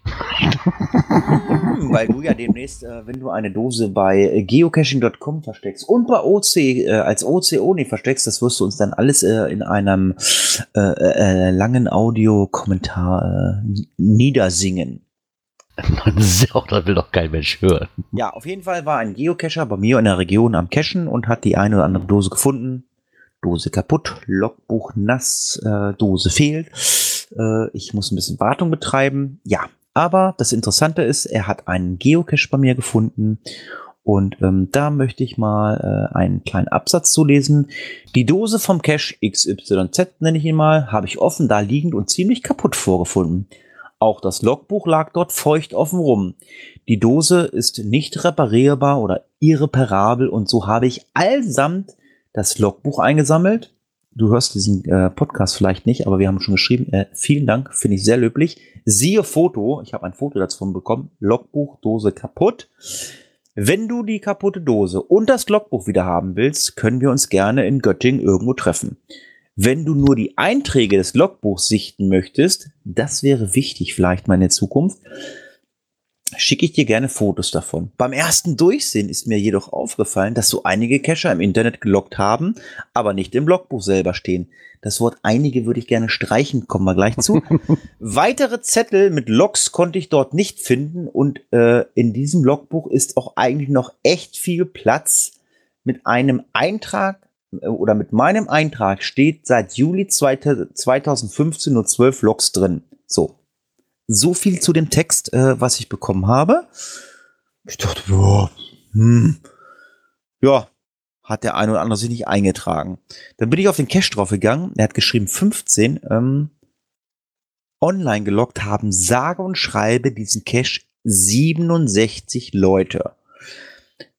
Weil du ja demnächst, äh, wenn du eine Dose bei geocaching.com versteckst und bei OC äh, als OC-Oni versteckst, das wirst du uns dann alles äh, in einem äh, äh, langen Audiokommentar niedersingen. das will doch kein Mensch hören. Ja, auf jeden Fall war ein Geocacher bei mir in der Region am Cachen und hat die eine oder andere Dose gefunden. Dose kaputt, Logbuch nass, Dose fehlt. Äh, ich muss ein bisschen Wartung betreiben. Ja, aber das Interessante ist, er hat einen Geocache bei mir gefunden und ähm, da möchte ich mal äh, einen kleinen Absatz zu lesen. Die Dose vom Cache XYZ nenne ich ihn mal, habe ich offen da liegend und ziemlich kaputt vorgefunden. Auch das Logbuch lag dort feucht offen rum. Die Dose ist nicht reparierbar oder irreparabel und so habe ich allsamt das Logbuch eingesammelt. Du hörst diesen äh, Podcast vielleicht nicht, aber wir haben schon geschrieben. Äh, vielen Dank, finde ich sehr löblich. Siehe Foto, ich habe ein Foto davon bekommen. Logbuch, Dose kaputt. Wenn du die kaputte Dose und das Logbuch wieder haben willst, können wir uns gerne in Göttingen irgendwo treffen. Wenn du nur die Einträge des Logbuchs sichten möchtest, das wäre wichtig vielleicht mal in der Zukunft, schicke ich dir gerne Fotos davon. Beim ersten Durchsehen ist mir jedoch aufgefallen, dass so einige Cacher im Internet gelockt haben, aber nicht im Logbuch selber stehen. Das Wort einige würde ich gerne streichen, kommen wir gleich zu. Weitere Zettel mit Logs konnte ich dort nicht finden und äh, in diesem Logbuch ist auch eigentlich noch echt viel Platz. Mit einem Eintrag äh, oder mit meinem Eintrag steht seit Juli 2015 nur 12 Logs drin. So, so viel zu dem Text, äh, was ich bekommen habe. Ich dachte, ja, hm, ja, hat der eine oder andere sich nicht eingetragen. Dann bin ich auf den Cache draufgegangen. Er hat geschrieben 15. Ähm, online gelockt haben sage und schreibe diesen Cache 67 Leute.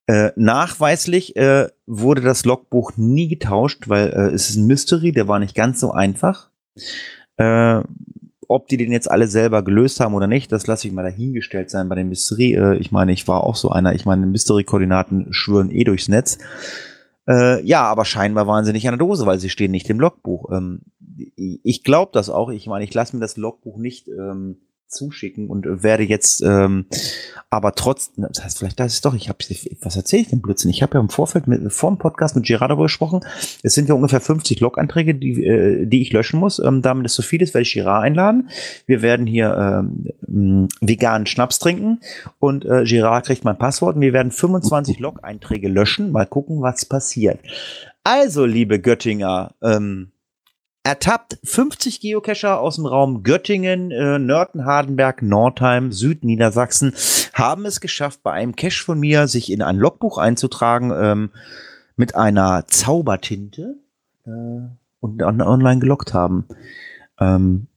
Äh, nachweislich äh, wurde das Logbuch nie getauscht, weil äh, es ist ein Mystery, der war nicht ganz so einfach. Ob die den jetzt alle selber gelöst haben oder nicht, das lasse ich mal dahingestellt sein bei dem Mystery. Äh, ich meine, ich war auch so einer. Ich meine, Mystery-Koordinaten schwören eh durchs Netz. Äh, ja, aber scheinbar waren sie nicht an der Dose, weil sie stehen nicht im Logbuch. Ähm, ich glaube das auch. Ich meine, ich lasse mir das Logbuch nicht ähm, zuschicken und werde jetzt ähm, aber trotzdem, das heißt, vielleicht das ist doch, ich habe, was erzähle ich denn Blödsinn? Ich habe ja im Vorfeld mit, vor dem Podcast mit Gerardo gesprochen, es sind ja ungefähr 50 Log-Anträge, die, äh, die ich löschen muss. Ähm, damit es so viel ist, werde ich Gerard einladen. Wir werden hier ähm, veganen Schnaps trinken und äh, Gerard kriegt mein Passwort und wir werden 25 Log-Einträge löschen. Mal gucken, was passiert. Also, liebe Göttinger, ähm, ertappt 50 Geocacher aus dem Raum Göttingen, äh, Nörten, Hardenberg, Nordheim, Südniedersachsen haben es geschafft, bei einem Cache von mir sich in ein Logbuch einzutragen ähm, mit einer Zaubertinte äh, und on online gelockt haben. Ähm,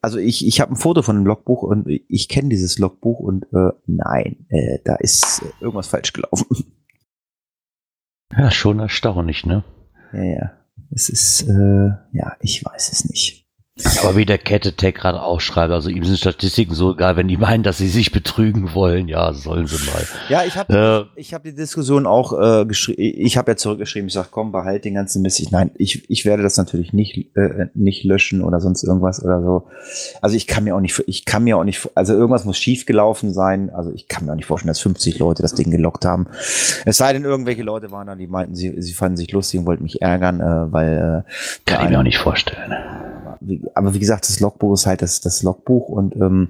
also ich, ich habe ein Foto von dem Logbuch und ich kenne dieses Logbuch und äh, nein, äh, da ist irgendwas falsch gelaufen. Ja, schon erstaunlich, ne? Ja, ja. Es ist, äh, ja, ich weiß es nicht. Aber wie der Kette Tech gerade ausschreibt, also ihm sind Statistiken so egal, wenn die meinen, dass sie sich betrügen wollen, ja, sollen sie mal. Ja, ich habe Äh, ich hab die Diskussion auch äh, geschrieben. Ich habe ja zurückgeschrieben, ich sag, komm, behalt den ganzen Mist. Ich, nein, ich, ich werde das natürlich nicht äh, nicht löschen oder sonst irgendwas oder so. Also ich kann mir auch nicht, ich kann mir auch nicht, also irgendwas muss schief gelaufen sein. Also ich kann mir auch nicht vorstellen, dass 50 Leute das Ding gelockt haben. Es sei denn, irgendwelche Leute waren da, die meinten, sie, sie fanden sich lustig und wollten mich ärgern, äh, weil äh, kann ich mir auch nicht vorstellen. Wie, aber wie gesagt, das Logbuch ist halt das, das Logbuch und ähm,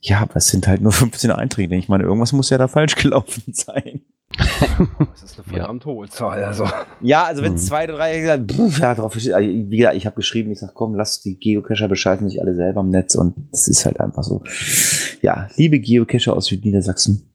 ja, aber es sind halt nur 15 Einträge. Ich meine, irgendwas muss ja da falsch gelaufen sein. Das ist eine verdammt hohe Zahl. Also. Ja, also wenn Mhm. zwei drei gesagt, pff, ja, drauf also, wie gesagt, ich habe geschrieben, ich sag, komm, lass die Geocacher beschalten sich alle selber im Netz und es ist halt einfach so. Ja, liebe Geocacher aus Südniedersachsen,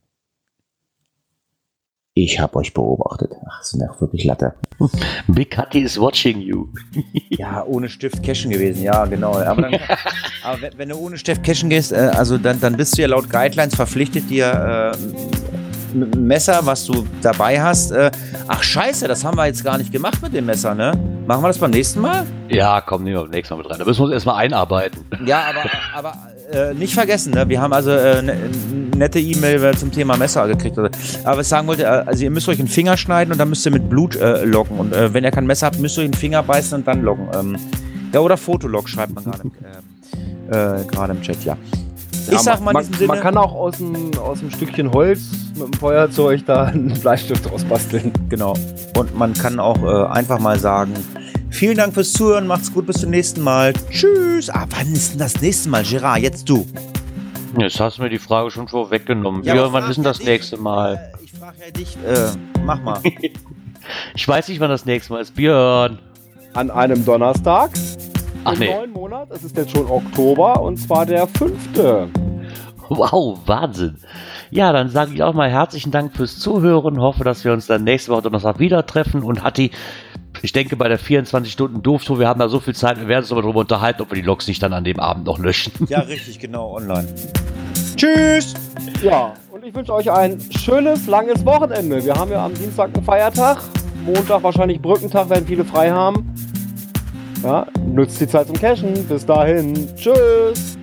Ich habe euch beobachtet. Ach, sind ja wirklich Latte. Big Hattie is watching you. Ja, ohne Stift cashen gewesen, ja, genau. Aber, dann, aber wenn, wenn, du ohne Stift cashen gehst, äh, also dann, dann bist du ja laut Guidelines verpflichtet, dir äh, mit dem Messer, was du dabei hast. Äh, ach scheiße, das haben wir jetzt gar nicht gemacht mit dem Messer, ne? Machen wir das beim nächsten Mal? Ja, komm, nehmen wir beim nächsten Mal mit rein. Da müssen wir uns erstmal einarbeiten. Ja, aber, aber äh, nicht vergessen, ne? wir haben also äh, eine nette E-Mail zum Thema Messer gekriegt. Aber was ich sagen wollte, äh, also ihr müsst euch einen Finger schneiden und dann müsst ihr mit Blut äh, locken. Und äh, wenn ihr kein Messer habt, müsst ihr euch den Finger beißen und dann locken. Ähm, ja, oder Fotolog schreibt man gerade im, äh, gerade im Chat, ja. Ich ja, sag mal man, Sinne, man kann auch aus einem, Stückchen Holz mit dem Feuerzeug da einen Bleistift rausbasteln. Genau. Und man kann auch äh, einfach mal sagen, vielen Dank fürs Zuhören, macht's gut, bis zum nächsten Mal. Tschüss. Ah, wann ist denn das nächste Mal, Gerard? Jetzt du. Jetzt hast du mir die Frage schon vorweggenommen. Ja, ja wann ist denn das dich, nächste Mal? Äh, ich frage ja dich, äh, mach mal. ich weiß nicht, wann das nächste Mal ist. Björn. An einem Donnerstag. Ach nee. neuen Monat. Es ist jetzt schon Oktober und zwar der fünfte. Wow, Wahnsinn. Ja, dann sage ich auch mal herzlichen Dank fürs Zuhören. Hoffe, dass wir uns dann nächste Woche Donnerstag wieder treffen. Und Hatti, ich denke, bei der 24 Stunden Dooftour, wir haben da so viel Zeit, wir werden uns aber darüber unterhalten, ob wir die Logs nicht dann an dem Abend noch löschen. Ja, richtig, genau, online. Tschüss! Ja, und ich wünsche euch ein schönes, langes Wochenende. Wir haben ja am Dienstag einen Feiertag. Montag wahrscheinlich Brückentag, werden viele frei haben. Ja, nutzt die Zeit zum Cashen. Bis dahin. Tschüss.